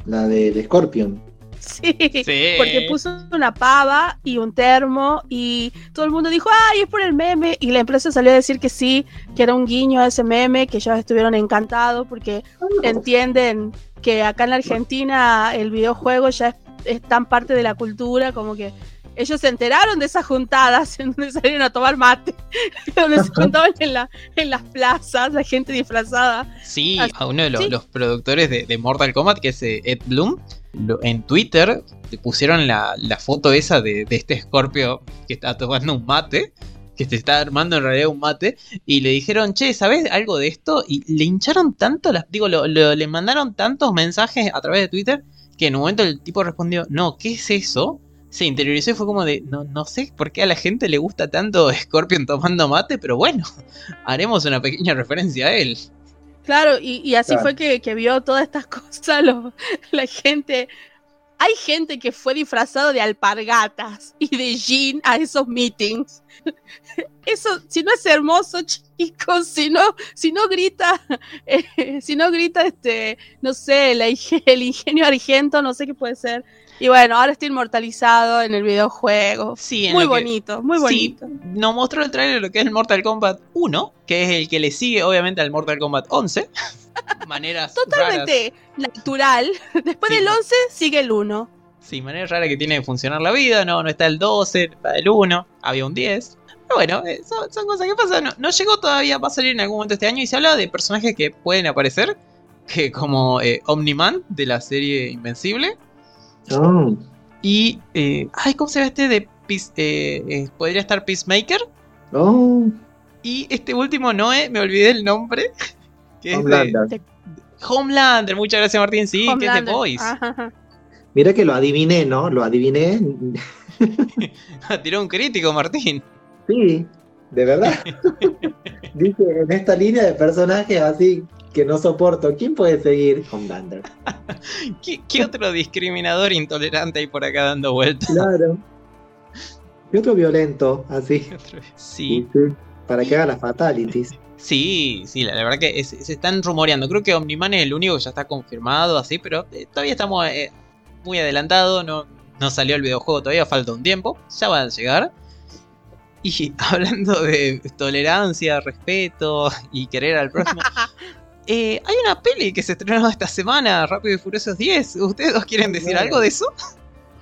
Speaker 3: La del Scorpion.
Speaker 2: Sí,
Speaker 1: Sí.
Speaker 2: porque puso una pava y un termo y todo el mundo dijo, ay, es por el meme. Y la empresa salió a decir que sí, que era un guiño a ese meme, que ellos estuvieron encantados porque entienden que acá en la Argentina el videojuego ya es, es tan parte de la cultura como que ellos se enteraron de esas juntadas *laughs* en donde salieron a tomar mate, *laughs* donde se juntaban en, la, en las plazas, la gente disfrazada.
Speaker 1: Sí,
Speaker 2: Así-
Speaker 1: a uno de los,
Speaker 2: sí.
Speaker 1: los productores de, de Mortal Kombat, que es eh, Ed Bloom, lo- en Twitter le pusieron la, la foto esa de, de este Scorpio que está tomando un mate, que se está armando en realidad un mate, y le dijeron, che, ¿sabes algo de esto? Y le hincharon tanto, las, digo, lo- lo- le mandaron tantos mensajes a través de Twitter que en un momento el tipo respondió, no, ¿qué es eso? Se interiorizó y fue como de, no, no sé por qué a la gente le gusta tanto *laughs* Scorpion tomando mate, pero bueno, *laughs* haremos una pequeña referencia a él.
Speaker 2: Claro, y, y así
Speaker 3: Claro.
Speaker 2: fue que, que vio todas estas *laughs* cosas lo- la gente. Hay gente que fue disfrazado de alpargatas y de jean a esos meetings. Eso, si no es hermoso, chicos, *laughs* si no, si no grita, eh, si no grita, este, no sé, la el ingenio argento, no sé qué puede ser. Y bueno, ahora está inmortalizado en el videojuego.
Speaker 1: Sí,
Speaker 2: Muy
Speaker 1: que-
Speaker 2: bonito, muy
Speaker 1: Sí,
Speaker 2: bonito.
Speaker 1: nos mostró el trailer lo que es el Mortal Kombat 1, que es el que le sigue obviamente al Mortal Kombat 11. *laughs* maneras raras.
Speaker 2: Totalmente natural. Después
Speaker 1: Sí,
Speaker 2: del
Speaker 1: no.
Speaker 2: 11 sigue el 1.
Speaker 1: Sí, maneras raras que tiene de funcionar la vida, no, no está el 12, no está el 1, había un 10. Pero bueno, eh, son, son cosas que pasan. No, no llegó todavía, va a salir en algún momento este año y se habla de personajes que pueden aparecer, que como eh, Omni-Man de la serie Invencible.
Speaker 3: Oh,
Speaker 1: Y, eh, ay, ¿cómo se llama este de Peace- eh, eh, podría estar Peacemaker?
Speaker 3: oh,
Speaker 1: Y este último, Noé, me olvidé el nombre. *laughs* Que es de
Speaker 3: Homelander.
Speaker 1: Homelander. Muchas gracias, Martín. Sí, que es de
Speaker 2: Homelander. Ajá, ajá.
Speaker 3: Mira que lo adiviné, ¿no? Lo adiviné. *laughs*
Speaker 1: Tiró un crítico, Martín.
Speaker 3: Sí, de verdad. *laughs* Dice, en esta línea de personajes así que no soporto, ¿quién puede seguir? Homelander. *laughs*
Speaker 1: ¿Qué, qué otro discriminador intolerante hay por acá dando vueltas?
Speaker 3: Claro. Y otro violento, así.
Speaker 1: Sí,
Speaker 3: sí, Para que haga las fatalities.
Speaker 1: sí, sí, la, la verdad que es- se están rumoreando. Creo que Omniman es el único que ya está confirmado, así, pero eh, todavía estamos eh, muy adelantados. No, no salió el videojuego todavía, falta un tiempo. Ya van a llegar. Y *laughs* hablando de tolerancia, respeto y querer al próximo. *laughs* eh, hay una peli que se estrenó esta semana, Rápido y Furiosos 10. ¿Ustedes dos quieren decir algo de eso?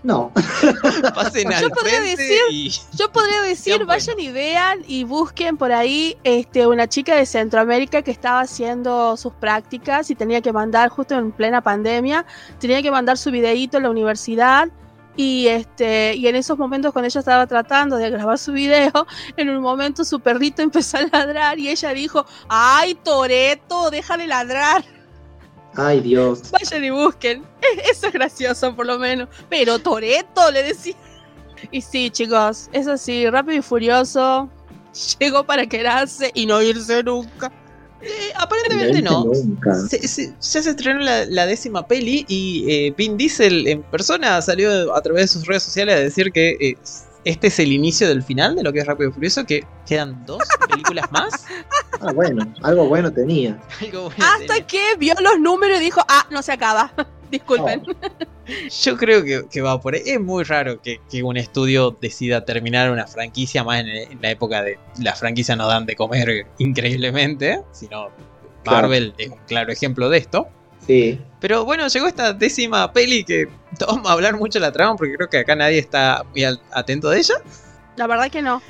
Speaker 3: No. *laughs*
Speaker 1: Pasen
Speaker 2: Yo
Speaker 1: al
Speaker 2: podría decir-
Speaker 1: y...
Speaker 2: Yo podría decir, vayan y vean y busquen por ahí este, una chica de Centroamérica que estaba haciendo sus prácticas y tenía que mandar, justo en plena pandemia, tenía que mandar su videíto en la universidad. Y este, y en esos momentos cuando ella estaba tratando de grabar su video, *laughs* en un momento su perrito empezó a ladrar y ella dijo, ay Toreto, déjale ladrar.
Speaker 3: Ay, Dios. *laughs*
Speaker 2: Vayan y busquen. Eso es gracioso, por lo menos. Pero Toreto le decía. Y sí, chicos, eso sí, rápido y furioso. *laughs* Llegó para quedarse y no irse nunca.
Speaker 1: Eh, aparentemente no. Se- se- ya se estrenó la, la décima peli y eh, Vin Diesel en persona salió a través de sus redes sociales a decir que eh, este es el inicio del final de lo que es Rápido y Furioso, que quedan dos *laughs* películas más.
Speaker 3: Ah, bueno, algo bueno tenía.
Speaker 1: Algo bueno
Speaker 2: Hasta
Speaker 1: tenía.
Speaker 2: que vio los números y dijo, ah, no se acaba. *laughs* Disculpen.
Speaker 1: Yo creo que, que va por ahí. Es muy raro que, que un estudio decida terminar una franquicia más en, en la época de las franquicias no dan de comer increíblemente, sino
Speaker 3: Claro.
Speaker 1: Marvel es un claro ejemplo de esto.
Speaker 3: Sí.
Speaker 1: Pero bueno, llegó esta décima peli que vamos a hablar mucho de la trama porque creo que acá nadie está muy atento de ella.
Speaker 2: La verdad que no.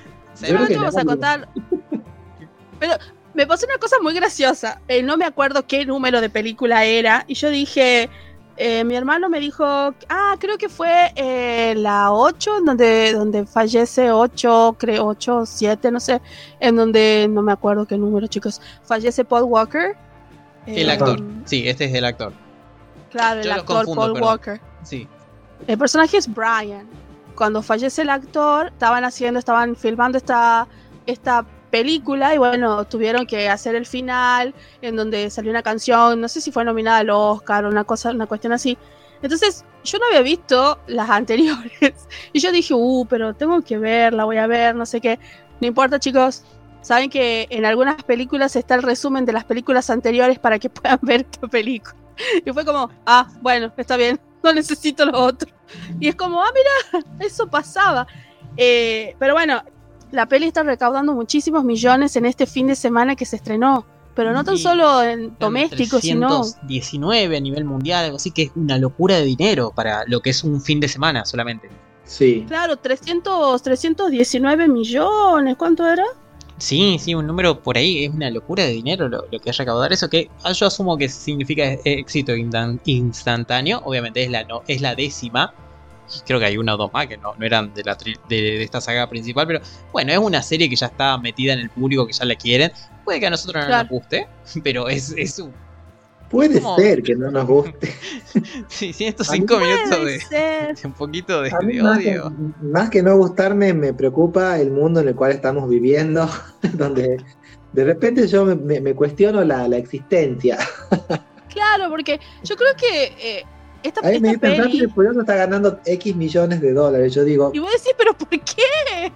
Speaker 3: Yo
Speaker 2: no te vamos a contar. Pero me pasó una cosa muy graciosa. Eh, no me acuerdo qué número de película era. Y yo dije, eh, mi hermano me dijo, ah, creo que fue eh, la 8, donde, donde fallece 8, creo 8, 7, no sé. En donde, no me acuerdo qué número, chicos. Fallece Paul Walker.
Speaker 1: El
Speaker 2: Eh,
Speaker 1: actor. Sí, este es el actor.
Speaker 2: Claro, el
Speaker 1: Yo
Speaker 2: actor
Speaker 1: confundo,
Speaker 2: Paul. Walker.
Speaker 1: Sí.
Speaker 2: El personaje es Brian. Cuando fallece el actor, estaban haciendo, estaban filmando esta, esta película y bueno, tuvieron que hacer el final en donde salió una canción, no sé si fue nominada al Oscar o una cosa, una cuestión así. Entonces, yo no había visto las *laughs* anteriores y yo dije, uh, pero tengo que verla, voy a ver, no sé qué. No importa, chicos. Saben que en algunas películas está el resumen de las películas anteriores para que *laughs* puedan ver esta película. Y fue como, ah, bueno, está bien, no necesito lo otro. Y es como, ah, mira, eso pasaba. Eh, pero bueno, la peli está recaudando muchísimos millones en este fin de semana que se estrenó. Pero no tan
Speaker 1: Sí.
Speaker 2: solo en doméstico, sino
Speaker 1: 19 a nivel mundial, algo así que es una locura de dinero para lo que es un fin de semana solamente.
Speaker 3: Sí.
Speaker 2: Claro, 300, 319 millones, ¿cuánto era?
Speaker 1: Sí, sí, un número por ahí es una locura de dinero lo, lo que es recaudar eso, que ah, yo asumo que significa éxito instan- instantáneo, obviamente es la, no, es la décima, creo que hay una o dos más que no, no eran de, la tri- de, de esta saga principal, pero bueno, es una serie que ya está metida en el público, que ya la quieren, puede que a nosotros no
Speaker 2: Claro.
Speaker 1: nos guste, *laughs* pero es, es un...
Speaker 3: Puede
Speaker 1: ¿Cómo?
Speaker 3: ser que no nos guste. *laughs*
Speaker 1: Sí, sí, estos cinco minutos
Speaker 2: Puede
Speaker 1: de,
Speaker 2: ser.
Speaker 1: de un poquito de,
Speaker 3: más, que,
Speaker 1: odio.
Speaker 3: más que no gustarme, me preocupa el mundo en el cual estamos viviendo, *laughs* donde de repente yo me, me- me cuestiono la, la existencia.
Speaker 2: Claro, porque yo creo que eh, esta,
Speaker 3: A mí me
Speaker 2: esta
Speaker 3: dicen,
Speaker 2: peli...
Speaker 3: Está ganando X millones de dólares. Yo digo,
Speaker 2: Y vos decís, pero ¿por qué?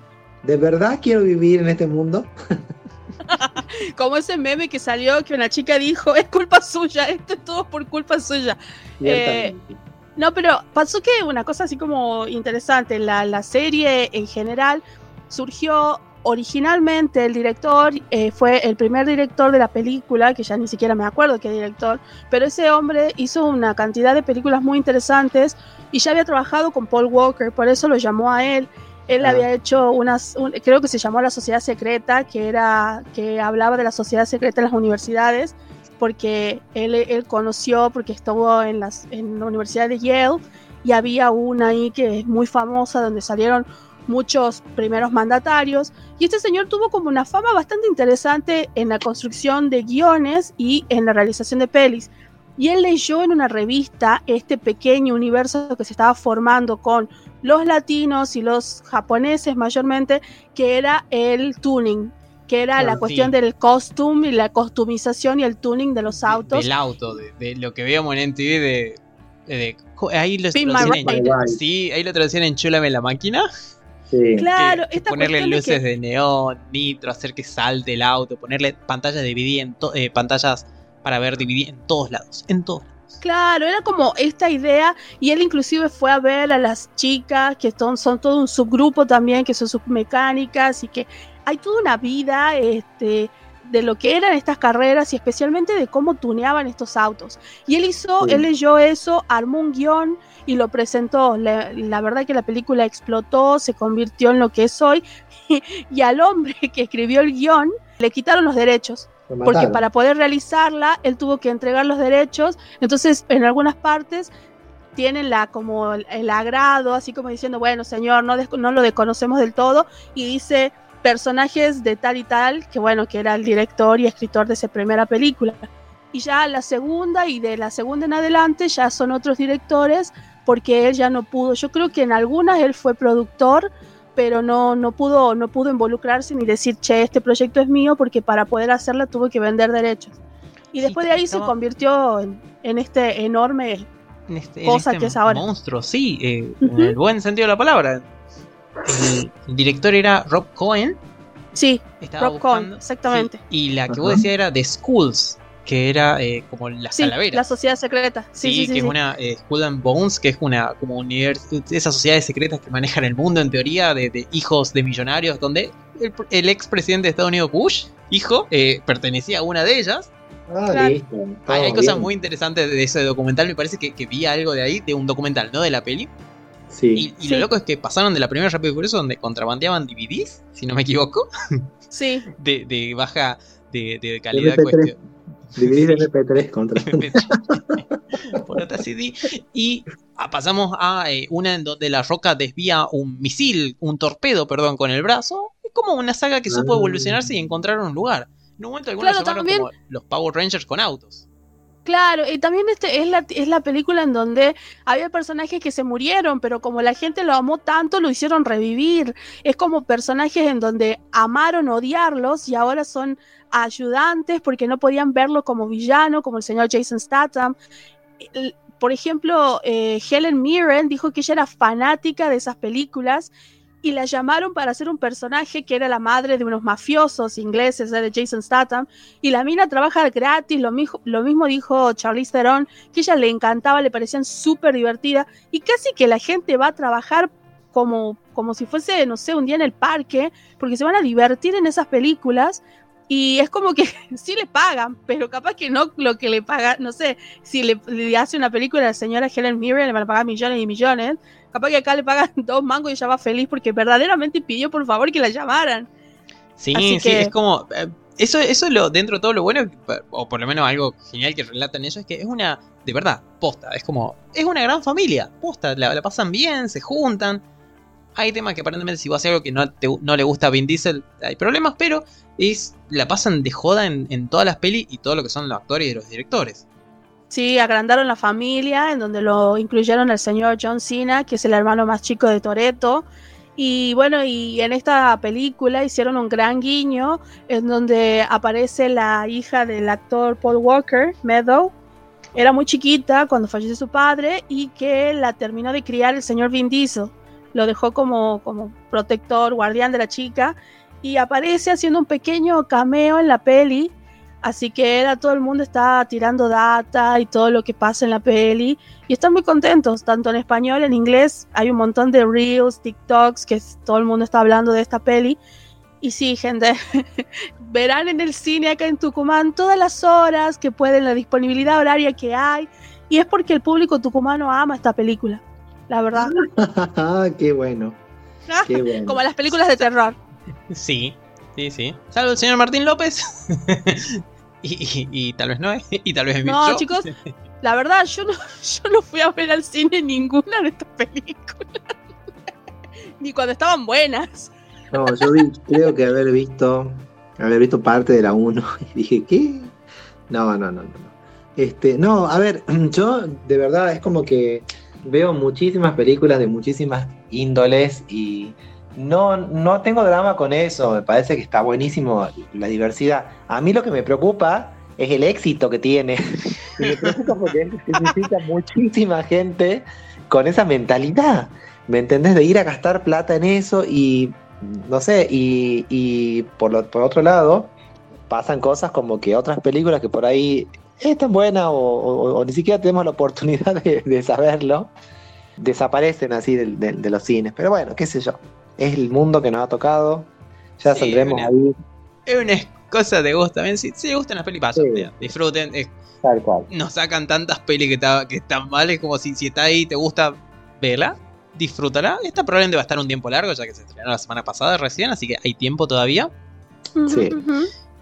Speaker 3: ¿de verdad quiero vivir en este mundo? *laughs*
Speaker 2: Como ese meme que salió que una chica dijo, es culpa suya, esto es todo por culpa suya.
Speaker 3: Ciertamente.
Speaker 2: No, pero pasó que una cosa así como interesante, la, la serie en general surgió originalmente el director, eh, fue el primer director de la película, que ya ni siquiera me acuerdo qué director, pero ese hombre hizo una cantidad de películas muy interesantes y ya había trabajado con Paul Walker, por eso lo llamó a él. Él
Speaker 3: Ah.
Speaker 2: había hecho unas, un- creo que se llamó La Sociedad Secreta, que era, que hablaba de la sociedad secreta en las universidades, porque él, él conoció, porque estuvo en, las, en la Universidad de Yale, y había una ahí que es muy famosa, donde salieron muchos primeros mandatarios, y este señor tuvo como una fama bastante interesante en la construcción de guiones y en la realización de pelis. Y él leyó en una revista este pequeño universo que se estaba formando con los latinos y los japoneses mayormente, que era el tuning, que era la cuestión del costume y la costumización y el tuning de los autos.
Speaker 1: Del auto, de, de lo que veíamos en MTV de... de- ahí lo traducían en-. Sí, ahí lo traducían en Chulame la máquina.
Speaker 3: Sí.
Speaker 2: Claro,
Speaker 1: que- que
Speaker 2: esta
Speaker 1: ponerle luces
Speaker 2: que-
Speaker 1: de neón, nitro, hacer que salte el auto, ponerle pantallas DVD en to- eh, pantallas para ver DVD en todos lados, en todos.
Speaker 2: Claro, era como esta idea y él inclusive fue a ver a las chicas que son, son todo un subgrupo también, que son submecánicas y que hay toda una vida este, de lo que eran estas carreras y especialmente de cómo tuneaban estos autos. Y él hizo,
Speaker 3: Sí.
Speaker 2: él leyó eso, armó un guion y lo presentó. La, la verdad que la película explotó, se convirtió en lo que es hoy *laughs* y al hombre *laughs* que escribió el guion le quitaron los derechos porque para poder realizarla él tuvo que entregar los derechos, entonces en algunas partes tienen la como el, el agrado, así como diciendo, bueno, señor, no, des- no lo desconocemos del todo, y dice personajes de tal y tal, que bueno, que era el director y escritor de esa primera película. Y ya la segunda y de la segunda en adelante ya son otros directores, porque él ya no pudo, yo creo que en algunas él fue productor, pero no, no, pudo, no pudo involucrarse ni decir, che, este proyecto es mío, porque para poder hacerla tuvo que vender derechos. Y
Speaker 1: Sí,
Speaker 2: después de ahí se convirtió en, en este enorme...
Speaker 1: En este,
Speaker 2: Cosa
Speaker 1: en este
Speaker 2: que es ahora.
Speaker 1: monstruo, sí, eh, en el buen sentido de la palabra. El, el director era Rob Cohen.
Speaker 2: Sí,
Speaker 1: Estaba
Speaker 2: Rob Cohen, exactamente.
Speaker 1: sí, y la que vos decías era The Schools, que era eh, como las
Speaker 2: sí,
Speaker 1: calaveras.
Speaker 2: la sociedad secreta. Sí,
Speaker 1: Sí, que
Speaker 2: sí.
Speaker 1: es una eh, Skull and Bones, que es una como univers- esas sociedades secretas que manejan el mundo en teoría de, de hijos de millonarios, donde el, el ex presidente de Estados Unidos Bush, hijo, eh, pertenecía a una de ellas.
Speaker 3: Ah,
Speaker 2: Claro.
Speaker 3: listo.
Speaker 1: Hay, cosas
Speaker 3: bien.
Speaker 1: muy interesantes de ese documental, me parece que, que vi algo de ahí, de un documental, no de la peli.
Speaker 3: Sí.
Speaker 1: Y, y
Speaker 2: Sí.
Speaker 1: lo loco es que pasaron de la primera Rápido y Furioso donde contrabandeaban DVDs, si no me equivoco,
Speaker 2: Sí, *laughs*
Speaker 1: de, de baja de, de calidad
Speaker 3: MP3.
Speaker 1: cuestión.
Speaker 3: Dividir en MP3 contra. *laughs*
Speaker 1: por otra CD. Y ah, pasamos a eh, una en donde la roca desvía un misil, un torpedo, perdón, con el brazo. Es como una saga que supo
Speaker 3: Ah.
Speaker 1: evolucionarse y encontrar un lugar. En un momento algunos
Speaker 2: Claro,
Speaker 1: llamaron
Speaker 2: también-
Speaker 1: como los Power Rangers con autos.
Speaker 2: claro. Y también este es la, es la película en donde había personajes que se murieron, pero como la gente lo amó tanto, lo hicieron revivir. Es como personajes en donde amaron odiarlos y ahora son ayudantes porque no podían verlo como villano, como el señor Jason Statham. Por ejemplo, eh, Helen Mirren dijo que ella era fanática de esas películas y la llamaron para hacer un personaje que era la madre de unos mafiosos ingleses, de Jason Statham, y la mina trabaja gratis, lo, lo mismo dijo Charlize Theron, que ella le encantaba, le parecían súper divertidas, y casi que la gente va a trabajar como, como si fuese, no sé, un día en el parque, porque se van a divertir en esas películas, y es como que *laughs* sí le pagan, pero capaz que no lo que le paga, no sé, si le, le hace una película a la señora Helen Mirren, le van a pagar millones y millones, Capaz que acá le pagan *laughs* dos mangos y ella va feliz porque verdaderamente pidió por favor que la llamaran.
Speaker 1: Sí,
Speaker 2: Así
Speaker 1: sí,
Speaker 2: que-
Speaker 1: es como. eh, Eso, eso es lo, dentro de todo lo bueno, o por lo menos algo genial que relatan ellos, es que es una, de verdad, posta, es como, es una gran familia, posta, la, la pasan bien, se juntan. Hay temas que aparentemente si vos haces algo que no, te- no le gusta a Vin Diesel, hay problemas, pero es la pasan de joda en, todas las pelis y todo lo que son los actores y los directores.
Speaker 2: Sí, agrandaron la familia, en donde lo incluyeron el señor John Cena, que es el hermano más chico de Toreto. Y bueno, y en esta película hicieron un gran guiño, en donde aparece la hija del actor Paul Walker, Meadow. Era muy chiquita cuando falleció su padre y que la terminó de criar el señor Vin Diesel. Lo dejó como, como protector, guardián de la chica. Y aparece haciendo un pequeño cameo en la peli. Así que era, todo el mundo está tirando data y todo lo que pasa en la peli. Y están muy contentos, tanto en español, en inglés. Hay un montón de reels, TikToks, que todo el mundo está hablando de esta peli. Y sí, gente, *laughs* verán en el cine acá en Tucumán todas las horas que pueden, la disponibilidad horaria que hay. Y es porque el público tucumano ama esta película, la verdad. *laughs*
Speaker 3: qué bueno, qué *laughs* bueno.
Speaker 2: Como las películas de terror.
Speaker 1: Sí, sí, sí. Salvo el señor Martín López. *laughs* y, y- y tal vez no, y tal vez
Speaker 2: No,
Speaker 1: yo.
Speaker 2: chicos, La verdad, yo no, yo no fui a ver al cine ninguna de estas películas. Ni cuando estaban buenas.
Speaker 3: No, yo vi- creo que haber visto, haber visto parte de la 1 y dije, ¿qué? No, no, no, no. no. Este, no, a ver, *clears throat* yo de verdad es como que veo muchísimas películas de muchísimas índoles y no, no tengo drama con eso, me parece que está buenísimo la diversidad. A mí lo que me preocupa es el éxito que tiene. *laughs* Y me preocupa porque significa muchísima gente con esa mentalidad. ¿Me entendés? De ir a gastar plata en eso y no sé, y, y por, lo- por otro lado, pasan cosas como que otras películas que por ahí están buenas o, o- o ni siquiera tenemos la oportunidad de, de saberlo, desaparecen así de, los cines. Pero bueno, qué sé yo, es el mundo que nos ha tocado, ya
Speaker 1: Sí,
Speaker 3: saldremos
Speaker 1: una-
Speaker 3: ahí
Speaker 1: Es una cosa de gusto también. Si, si gustan las pelis,
Speaker 3: Sí.
Speaker 1: disfruten. es-
Speaker 3: tal cual.
Speaker 1: nos sacan tantas pelis que, está- que están mal. Es como si, si está ahí, te gusta verla, disfrútala. Esta probablemente va a estar un tiempo largo, ya que se estrenó la semana pasada recién, así que hay tiempo todavía.
Speaker 3: Sí.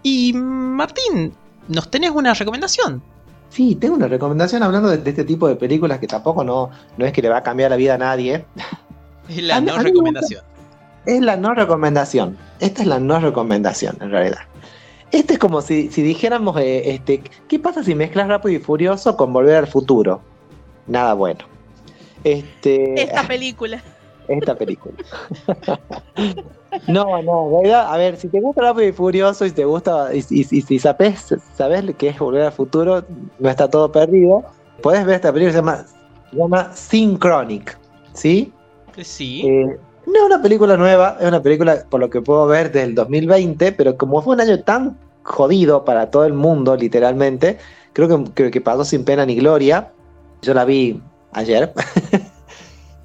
Speaker 1: Y Martín, ¿nos tenés una recomendación?
Speaker 3: Sí, tengo una recomendación hablando de, de este tipo de películas que tampoco no, no es que le va a cambiar la vida a nadie.
Speaker 1: Es la
Speaker 3: A
Speaker 1: no
Speaker 3: mí
Speaker 1: recomendación.
Speaker 3: Es la no recomendación. Esta es la no recomendación, en realidad. Este es como si, si dijéramos, eh, este, ¿qué pasa si mezclas Rápido y Furioso con Volver al Futuro? Nada bueno. Este,
Speaker 2: Esta película.
Speaker 3: esta película. *laughs* no, no, realidad, a ver, si te gusta Rápido y Furioso y te gusta, y, y- y si sabes, sabes lo que es Volver al Futuro, no está todo perdido, puedes ver esta película que se llama, se llama Synchronic, ¿sí?
Speaker 1: Sí.
Speaker 3: Eh, no es una película nueva, es una película, por lo que puedo ver, del 2020, pero como fue un año tan jodido para todo el mundo, literalmente, creo que, creo que pasó sin pena ni gloria. Yo la vi ayer. *laughs*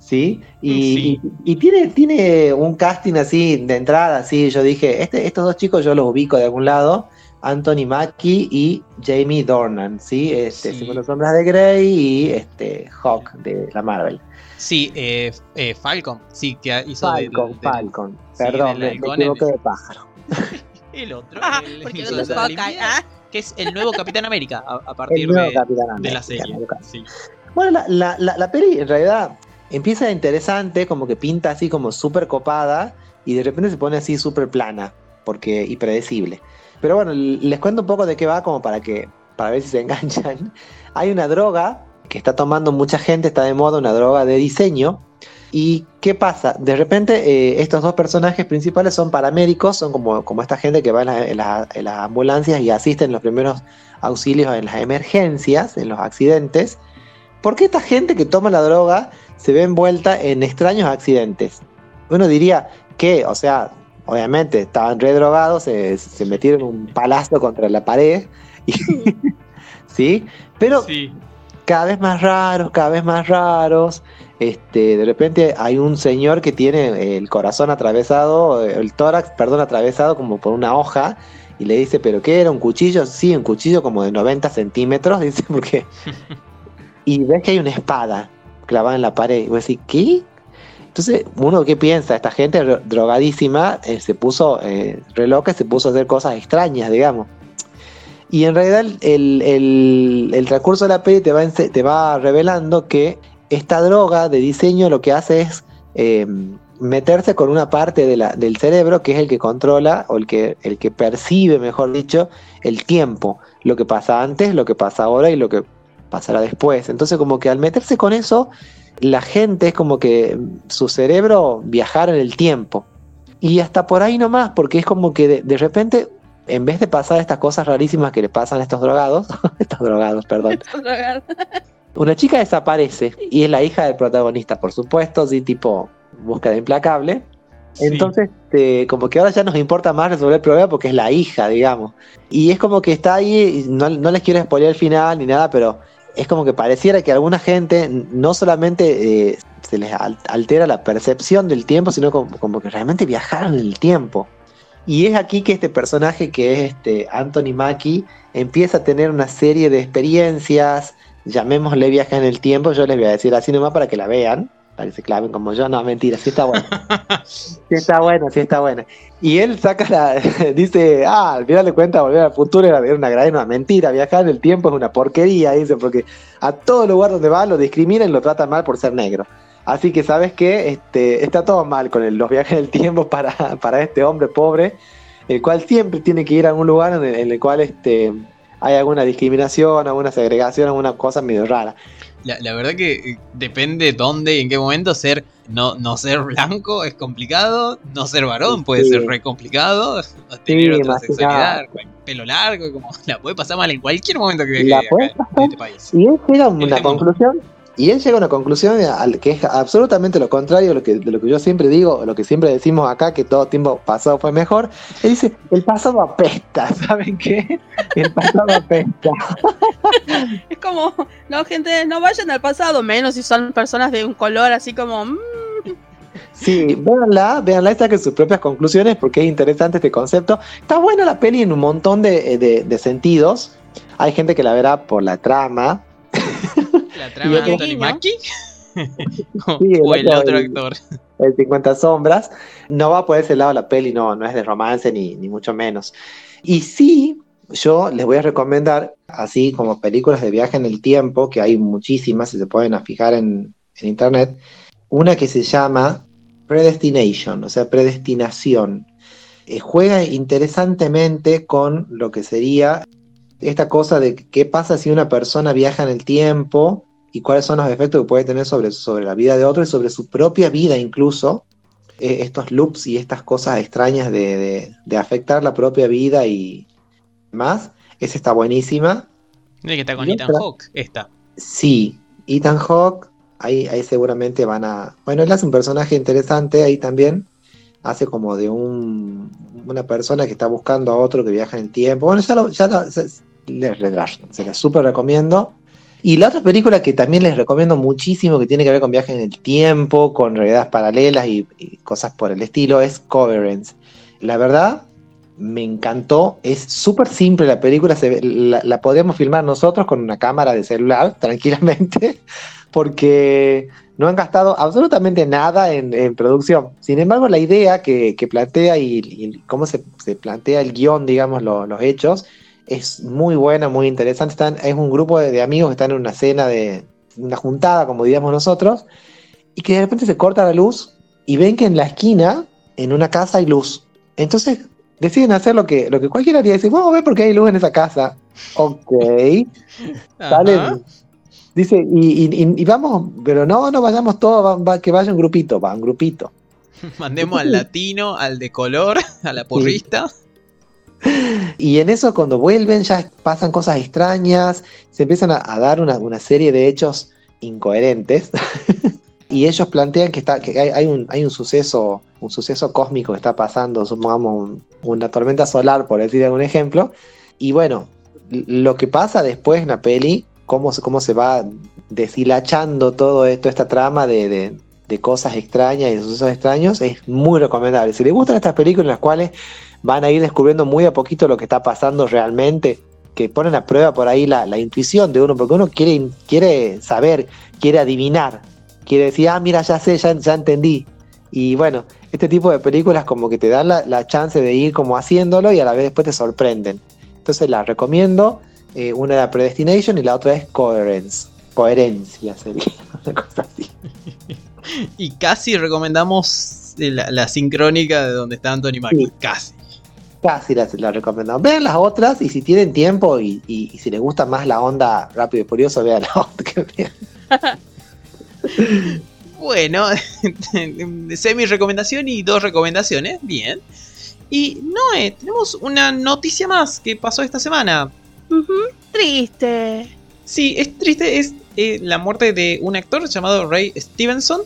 Speaker 3: ¿Sí? Y,
Speaker 1: Sí.
Speaker 3: y- y tiene, tiene un casting así de entrada, así. Yo dije, este, estos dos chicos yo los ubico de algún lado. Anthony Mackie y Jamie Dornan, ¿sí? Este,
Speaker 1: Sí.
Speaker 3: Segundo Sombras de Grey y este, Hawk de la Marvel.
Speaker 1: Sí, eh, eh, Falcon. Sí, que hizo
Speaker 3: Falcon, Falcon.
Speaker 1: sí,
Speaker 3: Perdón,
Speaker 1: del
Speaker 3: me, me
Speaker 1: halcón
Speaker 3: equivoqué
Speaker 1: en-
Speaker 3: de pájaro. *laughs*
Speaker 1: El otro.
Speaker 2: Ah,
Speaker 1: el-
Speaker 2: porque
Speaker 1: de
Speaker 2: ah.
Speaker 1: Que es el nuevo Capitán América a, a *laughs* partir
Speaker 3: El
Speaker 1: de, de
Speaker 3: América,
Speaker 1: la serie. Sí.
Speaker 3: Bueno, la, la, la, la peli en realidad empieza interesante, como que pinta así como súper copada y de repente se pone así súper plana porque, y predecible. Pero bueno, les cuento un poco de qué va como para que para ver si se *laughs* enganchan. Hay una droga que está tomando mucha gente, está de moda, una droga de diseño. ¿Y qué pasa? De repente eh, estos dos personajes principales son paramédicos, son como, como esta gente que va en las ambulancias y asisten los primeros auxilios en las emergencias, en los accidentes. ¿Por qué esta gente que toma la droga se ve envuelta en extraños accidentes? Uno diría que, o sea, obviamente estaban redrogados, se, se metieron un palazo contra la pared, y- *laughs* *laughs* ¿sí? Pero
Speaker 1: Sí.
Speaker 3: cada vez más raros, cada vez más raros. Este, de repente hay un señor que tiene el corazón atravesado, el tórax, perdón, atravesado como por una hoja. Y le dice, ¿pero qué era? ¿Un cuchillo? Sí, un cuchillo como de 90 centímetros, *laughs* dice, porque... y ves que hay una espada clavada en la pared. Y vos decís, ¿qué? Entonces, uno qué piensa, esta gente drogadísima eh, se puso eh, re loca, se puso a hacer cosas extrañas, digamos. Y en realidad el, el, el transcurso de la peli te va, te va revelando que esta droga de diseño lo que hace es eh, meterse con una parte de la, del cerebro que es el que controla o el que, el que percibe, mejor dicho, el tiempo, lo que pasa antes, lo que pasa ahora y lo que pasará después. Entonces como que al meterse con eso, la gente es como que su cerebro viajar en el tiempo. Y hasta por ahí nomás, porque es como que de, de repente en vez de pasar estas cosas rarísimas que le pasan a estos drogados, *laughs* estos drogados, perdón. *laughs* una chica desaparece y es la hija del protagonista, por supuesto, sí, tipo búsqueda implacable. Entonces, este, como que ahora ya nos importa más resolver el problema porque es la hija, digamos. Y es como que está ahí, no, no les quiero spoiler el final ni nada, pero es como que pareciera que a alguna gente no solamente eh, se les altera la percepción del tiempo, sino como, como que realmente viajaron en el tiempo. Y es aquí que este personaje, que es este Anthony Mackie, empieza a tener una serie de experiencias, llamémosle viaje en el tiempo, yo les voy a decir así nomás para que la vean, para que se claven como yo, no, mentira, sí está bueno. *laughs* sí está bueno, sí está bueno. Y él saca la, *laughs* dice, ah, al final de cuentas volver al futuro era una gran una mentira, viajar en el tiempo es una porquería, dice, porque a todo lugar donde va lo discriminan y lo tratan mal por ser negro. Así que sabes que este, está todo mal con los viajes del tiempo para, *laughs* para, este hombre pobre, el cual siempre tiene que ir a un lugar en el, cual este, hay alguna discriminación, alguna segregación, alguna cosa medio rara.
Speaker 1: La, verdad que eh, depende dónde y en qué momento ser no, no ser blanco es complicado, no ser varón puede ser re complicado, *laughs* tener otra sexualidad, pelo largo, como *laughs* la puede pasar mal en cualquier momento que viaje
Speaker 3: en este país. Y es una conclusión y él llega a una conclusión que es absolutamente lo contrario de lo que, de lo que yo siempre digo, lo que siempre decimos acá, que todo tiempo pasado fue mejor. Él dice, el pasado apesta, *laughs* ¿saben qué? El pasado apesta. *laughs*
Speaker 2: es como, no, gente, no vayan al pasado, menos si son personas de un color así como... Mm".
Speaker 3: Sí, véanla, véanla, está que sus propias conclusiones, porque es interesante este concepto. Está buena la peli en un montón de, de sentidos. Hay gente que la verá por la trama,
Speaker 1: ¿La trama de Anthony Mackie? *laughs* o, el, otro actor.
Speaker 3: El 50 sombras. No va por ese lado la peli, no, no es de romance ni, ni mucho menos. Y sí, yo les voy a recomendar, así como películas de viaje en el tiempo, que hay muchísimas, si se pueden fijar en, en internet, una que se llama Predestination, o sea, predestinación. Eh, juega interesantemente con lo que sería esta cosa de qué pasa si una persona viaja en el tiempo y cuáles son los efectos que puede tener sobre, sobre la vida de otro y sobre su propia vida incluso. Eh, estos loops y estas cosas extrañas de, afectar la propia vida y más. Esa está buenísima.
Speaker 1: ¿De que está con Ethan Hawke? Esta.
Speaker 3: Sí, Ethan Hawke, ahí, ahí seguramente van a... Bueno, él hace un personaje interesante ahí también. Hace como de un, una persona que está buscando a otro que viaja en el tiempo. Bueno, ya, lo, ya se la súper recomiendo. Y la otra película que también les recomiendo muchísimo, que tiene que ver con viajes en el tiempo, con realidades paralelas y, cosas por el estilo, es Coverance. La verdad, me encantó. Es súper simple la película. Se la, podríamos filmar nosotros con una cámara de celular *laughs* tranquilamente, porque no han gastado absolutamente nada en, producción. Sin embargo, la idea que, plantea y, cómo se, plantea el guion, digamos, los hechos, es muy buena, muy interesante. Están, es un grupo de, amigos que están en una cena de una juntada, como diríamos nosotros, y que de repente se corta la luz y ven que en la esquina, en una casa, hay luz. Entonces deciden hacer lo que, lo que cualquiera haría, decir, vamos a ver por qué hay luz en esa casa. Ok. *laughs* Dice, y, vamos, pero no, no vayamos todos, que vaya un grupito, va, un grupito. *laughs*
Speaker 1: Mandemos al latino, al de color, *laughs* a la porrista. *laughs*
Speaker 3: Y en eso cuando vuelven ya pasan cosas extrañas, se empiezan a, dar una, serie de hechos incoherentes. *laughs* y ellos plantean que, está, que hay, un, hay un suceso, un suceso cósmico que está pasando, supongamos una tormenta solar, por decir algún ejemplo. Y bueno, lo que pasa después en la peli, cómo, cómo se va deshilachando todo esto, esta trama de, de cosas extrañas y de sucesos extraños, es muy recomendable. Si les gustan estas películas en las cuales van a ir descubriendo muy a poquito lo que está pasando realmente, que ponen a prueba por ahí la, intuición de uno, porque uno quiere, quiere saber, quiere adivinar quiere decir, ah, mira, ya sé, ya, ya entendí. Y bueno, este tipo de películas como que te dan la, la chance de ir como haciéndolo y a la vez después te sorprenden. Entonces las recomiendo. Eh, una era Predestination y la otra es Coherence. Coherencia sería *laughs* una cosa así.
Speaker 1: Y casi recomendamos la, la sincrónica de donde está Anthony Mackie.
Speaker 3: Sí.
Speaker 1: Casi.
Speaker 3: Casi las la recomendamos. Vean las otras y si tienen tiempo y, y- y si les gusta más la onda rápido y furioso, vean la *laughs* otra. que vean. *laughs*
Speaker 1: Bueno, *laughs* semi recomendación y dos recomendaciones. Bien. Y Noé, tenemos una noticia más que pasó esta semana.
Speaker 2: Triste.
Speaker 1: Sí, es triste, es eh, la muerte de un actor llamado Ray Stevenson.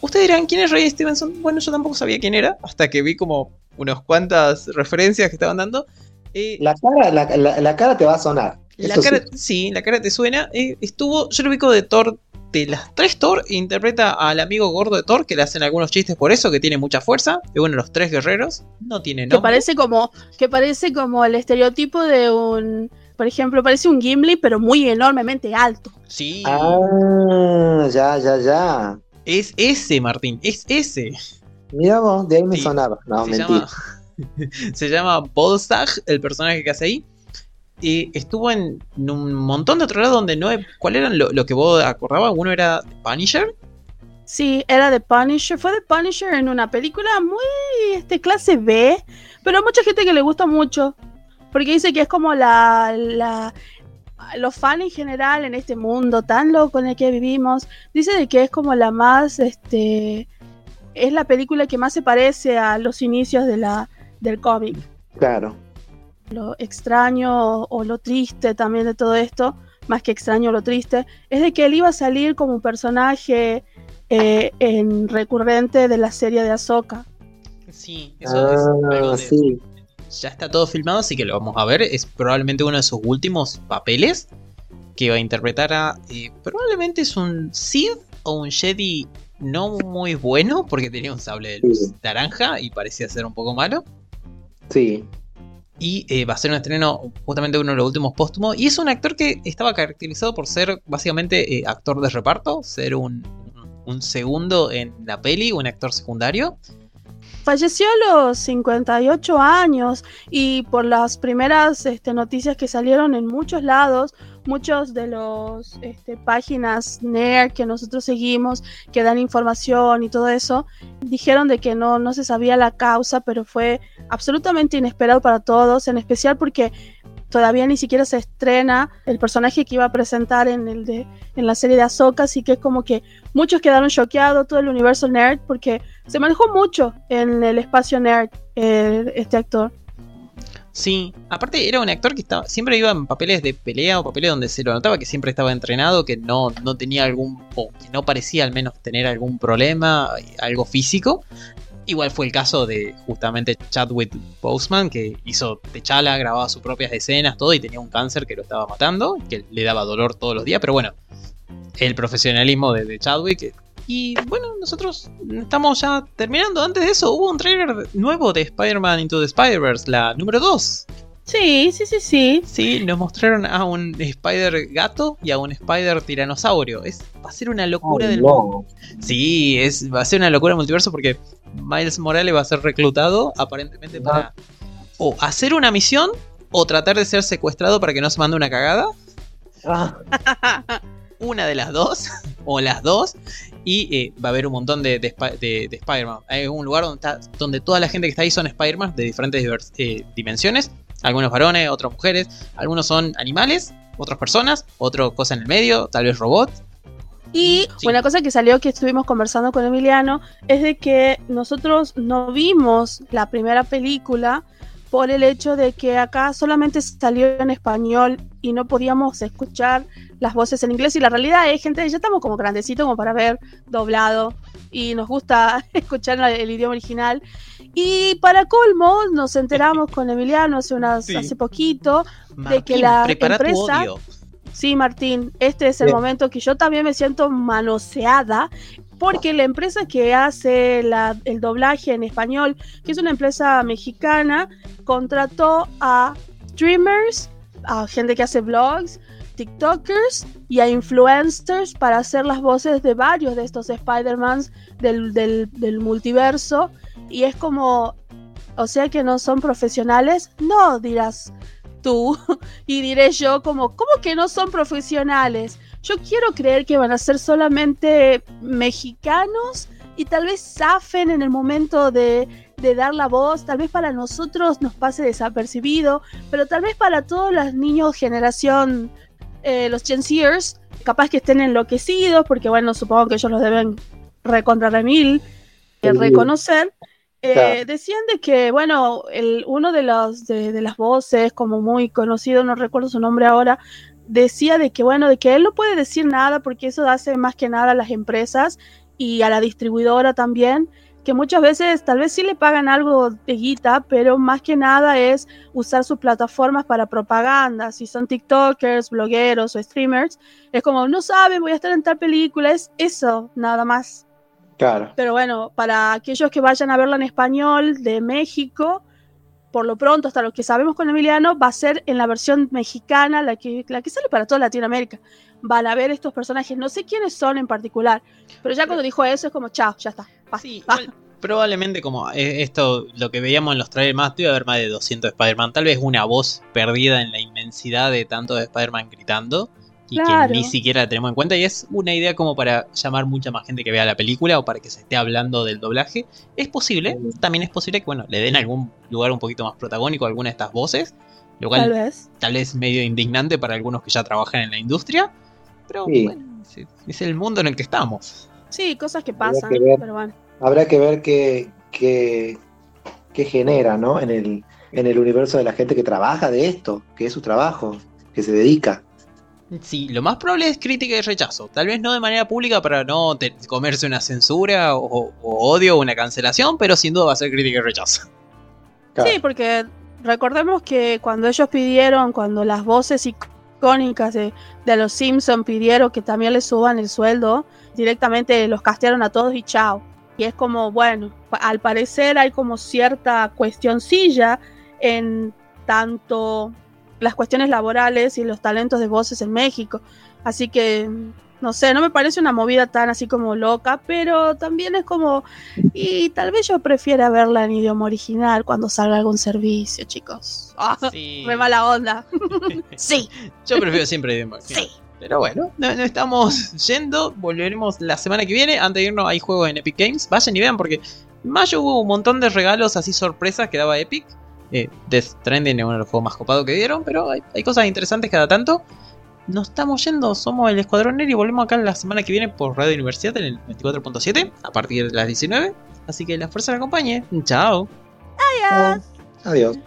Speaker 1: Ustedes dirán, ¿quién es Ray Stevenson? Bueno, yo tampoco sabía quién era, hasta que vi como unas cuantas referencias que estaban dando. Eh,
Speaker 3: La cara, la, la- la cara te va a sonar.
Speaker 1: la
Speaker 3: sí.
Speaker 1: cara, sí. la cara te suena. Eh, estuvo, yo lo ubico de Thor, de las tres Thor, interpreta al amigo gordo de Thor, que le hacen algunos chistes por eso, que tiene mucha fuerza. Es uno de los tres guerreros. No tiene
Speaker 2: Que
Speaker 1: nombre.
Speaker 2: parece como, que parece como el estereotipo de un, por ejemplo, parece un Gimli, pero muy enormemente alto.
Speaker 1: Sí,
Speaker 3: Ah, ya, ya, ya.
Speaker 1: es ese, Martín, es ese.
Speaker 3: Mira vos, de ahí me
Speaker 1: Sí.
Speaker 3: sonaba. No,
Speaker 1: se,
Speaker 3: mentira.
Speaker 1: llama, *laughs* se llama Bolstag, el personaje que hace ahí. Y estuvo en un montón de otros lados donde no. ¿Cuál eran lo, lo que vos acordabas? Uno era Punisher.
Speaker 2: Sí, era de Punisher, fue de Punisher en una película muy este clase B, pero mucha gente que le gusta mucho, porque dice que es como la, la los fans en general en este mundo tan loco en el que vivimos, dice de que es como la más este es la película que más se parece a los inicios de la del cómic.
Speaker 3: Claro.
Speaker 2: Lo extraño o lo triste también de todo esto, más que extraño lo triste, es de que él iba a salir como un personaje eh, en recurrente de la serie de Ahsoka.
Speaker 1: Sí, eso es
Speaker 3: Ah,
Speaker 1: algo de-
Speaker 3: sí.
Speaker 1: Ya está todo filmado, así que lo vamos a ver. Es probablemente uno de sus últimos papeles que va a interpretar a. eh, probablemente es un Sith o un Jedi no muy bueno, porque tenía un sable de luz
Speaker 3: Sí.
Speaker 1: naranja y parecía ser un poco malo.
Speaker 3: Sí.
Speaker 1: Y eh, va a ser un estreno justamente uno de los últimos póstumos. Y es un actor que estaba caracterizado por ser básicamente eh, actor de reparto, ser un, un segundo en la peli, un actor secundario.
Speaker 2: Falleció a los 58 años y por las primeras este, noticias que salieron en muchos lados, muchos de los este, páginas nerd que nosotros seguimos, que dan información y todo eso, dijeron de que no, no se sabía la causa, pero fue absolutamente inesperado para todos, en especial porque todavía ni siquiera se estrena el personaje que iba a presentar en, el de, en la serie de Ahsoka, así que es como que muchos quedaron choqueados, todo el universo nerd, porque se manejó mucho en el espacio nerd eh, este actor.
Speaker 1: Sí, aparte era un actor que estaba, siempre iba en papeles de pelea o papeles donde se lo notaba que siempre estaba entrenado, que no, no tenía algún, o que no parecía al menos tener algún problema, algo físico. Igual fue el caso de justamente Chadwick Boseman, que hizo T'Challa, grababa sus propias escenas, todo, y tenía un cáncer que lo estaba matando, que le daba dolor todos los días, pero bueno, el profesionalismo de, de Chadwick. Y bueno, nosotros estamos ya terminando. Antes de eso, hubo un trailer nuevo de Spider-Man Into the Spider-Verse, la número 2.
Speaker 2: Sí, sí, sí, sí.
Speaker 1: Sí, nos mostraron a un Spider gato y a un Spider tiranosaurio. Es, va a ser una locura del
Speaker 3: no.
Speaker 1: Sí, es, va a ser una locura multiverso porque Miles Morales va a ser reclutado aparentemente para o hacer una misión o tratar de ser secuestrado para que no se mande una cagada.
Speaker 3: Ah, *laughs*
Speaker 1: Una de las dos, o las dos, y eh, va a haber un montón de, de, de- de Spider-Man. Hay un lugar donde, está, donde toda la gente que está ahí son Spider-Man de diferentes divers- eh, dimensiones. Algunos varones, otras mujeres, algunos son animales, otras personas, otra cosa en el medio, tal vez robots.
Speaker 2: Y
Speaker 1: Sí.
Speaker 2: una cosa que salió que estuvimos conversando con Emiliano es de que nosotros no vimos la primera película por el hecho de que acá solamente salió en español y no podíamos escuchar las voces en inglés y la realidad es gente ya estamos como grandecitos como para ver doblado y nos gusta *laughs* escuchar el idioma original y para colmo nos enteramos con Emiliano hace unas
Speaker 1: Sí.
Speaker 2: hace poquito
Speaker 1: Martín,
Speaker 2: que la empresa-
Speaker 1: odio.
Speaker 2: Sí, Martín, este es el
Speaker 3: Bien.
Speaker 2: momento que yo también me siento manoseada porque la empresa que hace el doblaje en español, que es una empresa mexicana, contrató a streamers, a gente que hace vlogs TikTokers y a influencers para hacer las voces de varios de estos Spider-Mans del, del multiverso. Y es como, o sea que no son profesionales. No, dirás tú. *laughs* y diré yo como, ¿cómo que no son profesionales? Yo quiero creer que van a ser solamente mexicanos y tal vez zafen en el momento de, de, dar la voz, tal vez para nosotros nos pase desapercibido, pero tal vez para todos los niños generación, eh, los Gen capaz que estén enloquecidos, porque bueno, supongo que ellos los deben recontra remil, eh, reconocer. Eh, decían de que, bueno, el, uno de, los, de, de, las voces, como muy conocido, no recuerdo su nombre ahora, decía de que, bueno, de que él no puede decir nada porque eso hace más que nada a las empresas y a la distribuidora también, que muchas veces tal vez sí le pagan algo de guita, pero más que nada es usar sus plataformas para propaganda. Si son TikTokers, blogueros o streamers, es como, no saben, voy a estar en tal película, es eso, nada más.
Speaker 3: Claro.
Speaker 2: Pero bueno, para aquellos que vayan a verla en español de México, por lo pronto, hasta lo que sabemos con Emiliano, va a ser en la versión mexicana, la que, la que sale para toda Latinoamérica. Van a ver estos personajes, no sé quiénes son en particular, pero ya cuando dijo eso es como, chao, ya está. Va,
Speaker 1: sí,
Speaker 2: va.
Speaker 1: igual, probablemente como esto, lo que veíamos en los trailers más, debe haber más de 200 Spider-Man, tal vez una voz perdida en la inmensidad de tanto de Spider-Man gritando y
Speaker 2: Claro.
Speaker 1: que ni siquiera la tenemos en cuenta y es una idea como para llamar mucha más gente que vea la película o para que se esté hablando del doblaje. Es posible, también es posible que bueno, le den algún lugar un poquito más protagónico a alguna de estas voces, lo cual
Speaker 2: Tal vez.
Speaker 1: tal vez medio indignante para algunos que ya trabajan en la industria, pero
Speaker 3: Sí.
Speaker 1: bueno, es, es el mundo en el que estamos.
Speaker 2: Sí, cosas que pasan,
Speaker 3: que ver.
Speaker 2: pero bueno.
Speaker 3: Habrá que ver qué, qué, qué genera, ¿no? En el, en el universo de la gente que trabaja de esto, que es su trabajo, que se dedica.
Speaker 1: Sí, lo más probable es crítica y rechazo. Tal vez no de manera pública para no te- comerse una censura o, o odio o una cancelación, pero sin duda va a ser crítica y rechazo.
Speaker 3: Claro.
Speaker 2: Sí, porque recordemos que cuando ellos pidieron, cuando las voces icónicas de, de los Simpson pidieron que también les suban el sueldo, directamente los castearon a todos y chao. Y es como, bueno, al parecer hay como cierta cuestioncilla en tanto las cuestiones laborales y los talentos de voces en México. Así que, no sé, no me parece una movida tan así como loca, pero también es como, y tal vez yo prefiera verla en idioma original cuando salga algún servicio, chicos. Ah,
Speaker 1: Sí.
Speaker 2: re mala onda. *laughs* sí,
Speaker 1: Yo prefiero siempre idioma original.
Speaker 2: sí.
Speaker 1: Pero bueno, no, no estamos yendo. Volveremos la semana que viene. Antes de irnos, hay juegos en Epic Games. Vayan y vean porque en mayo hubo un montón de regalos así sorpresas que daba Epic. Eh, Death Stranding es uno de los juegos más copados que dieron, pero hay, hay cosas interesantes cada tanto. Nos estamos yendo, somos el Escuadrón Nerd y volvemos acá la semana que viene por Radio Universidad en el 24.7 a partir de las 19. Así que la fuerza la acompañe. Chao.
Speaker 2: Adiós.
Speaker 3: Adiós.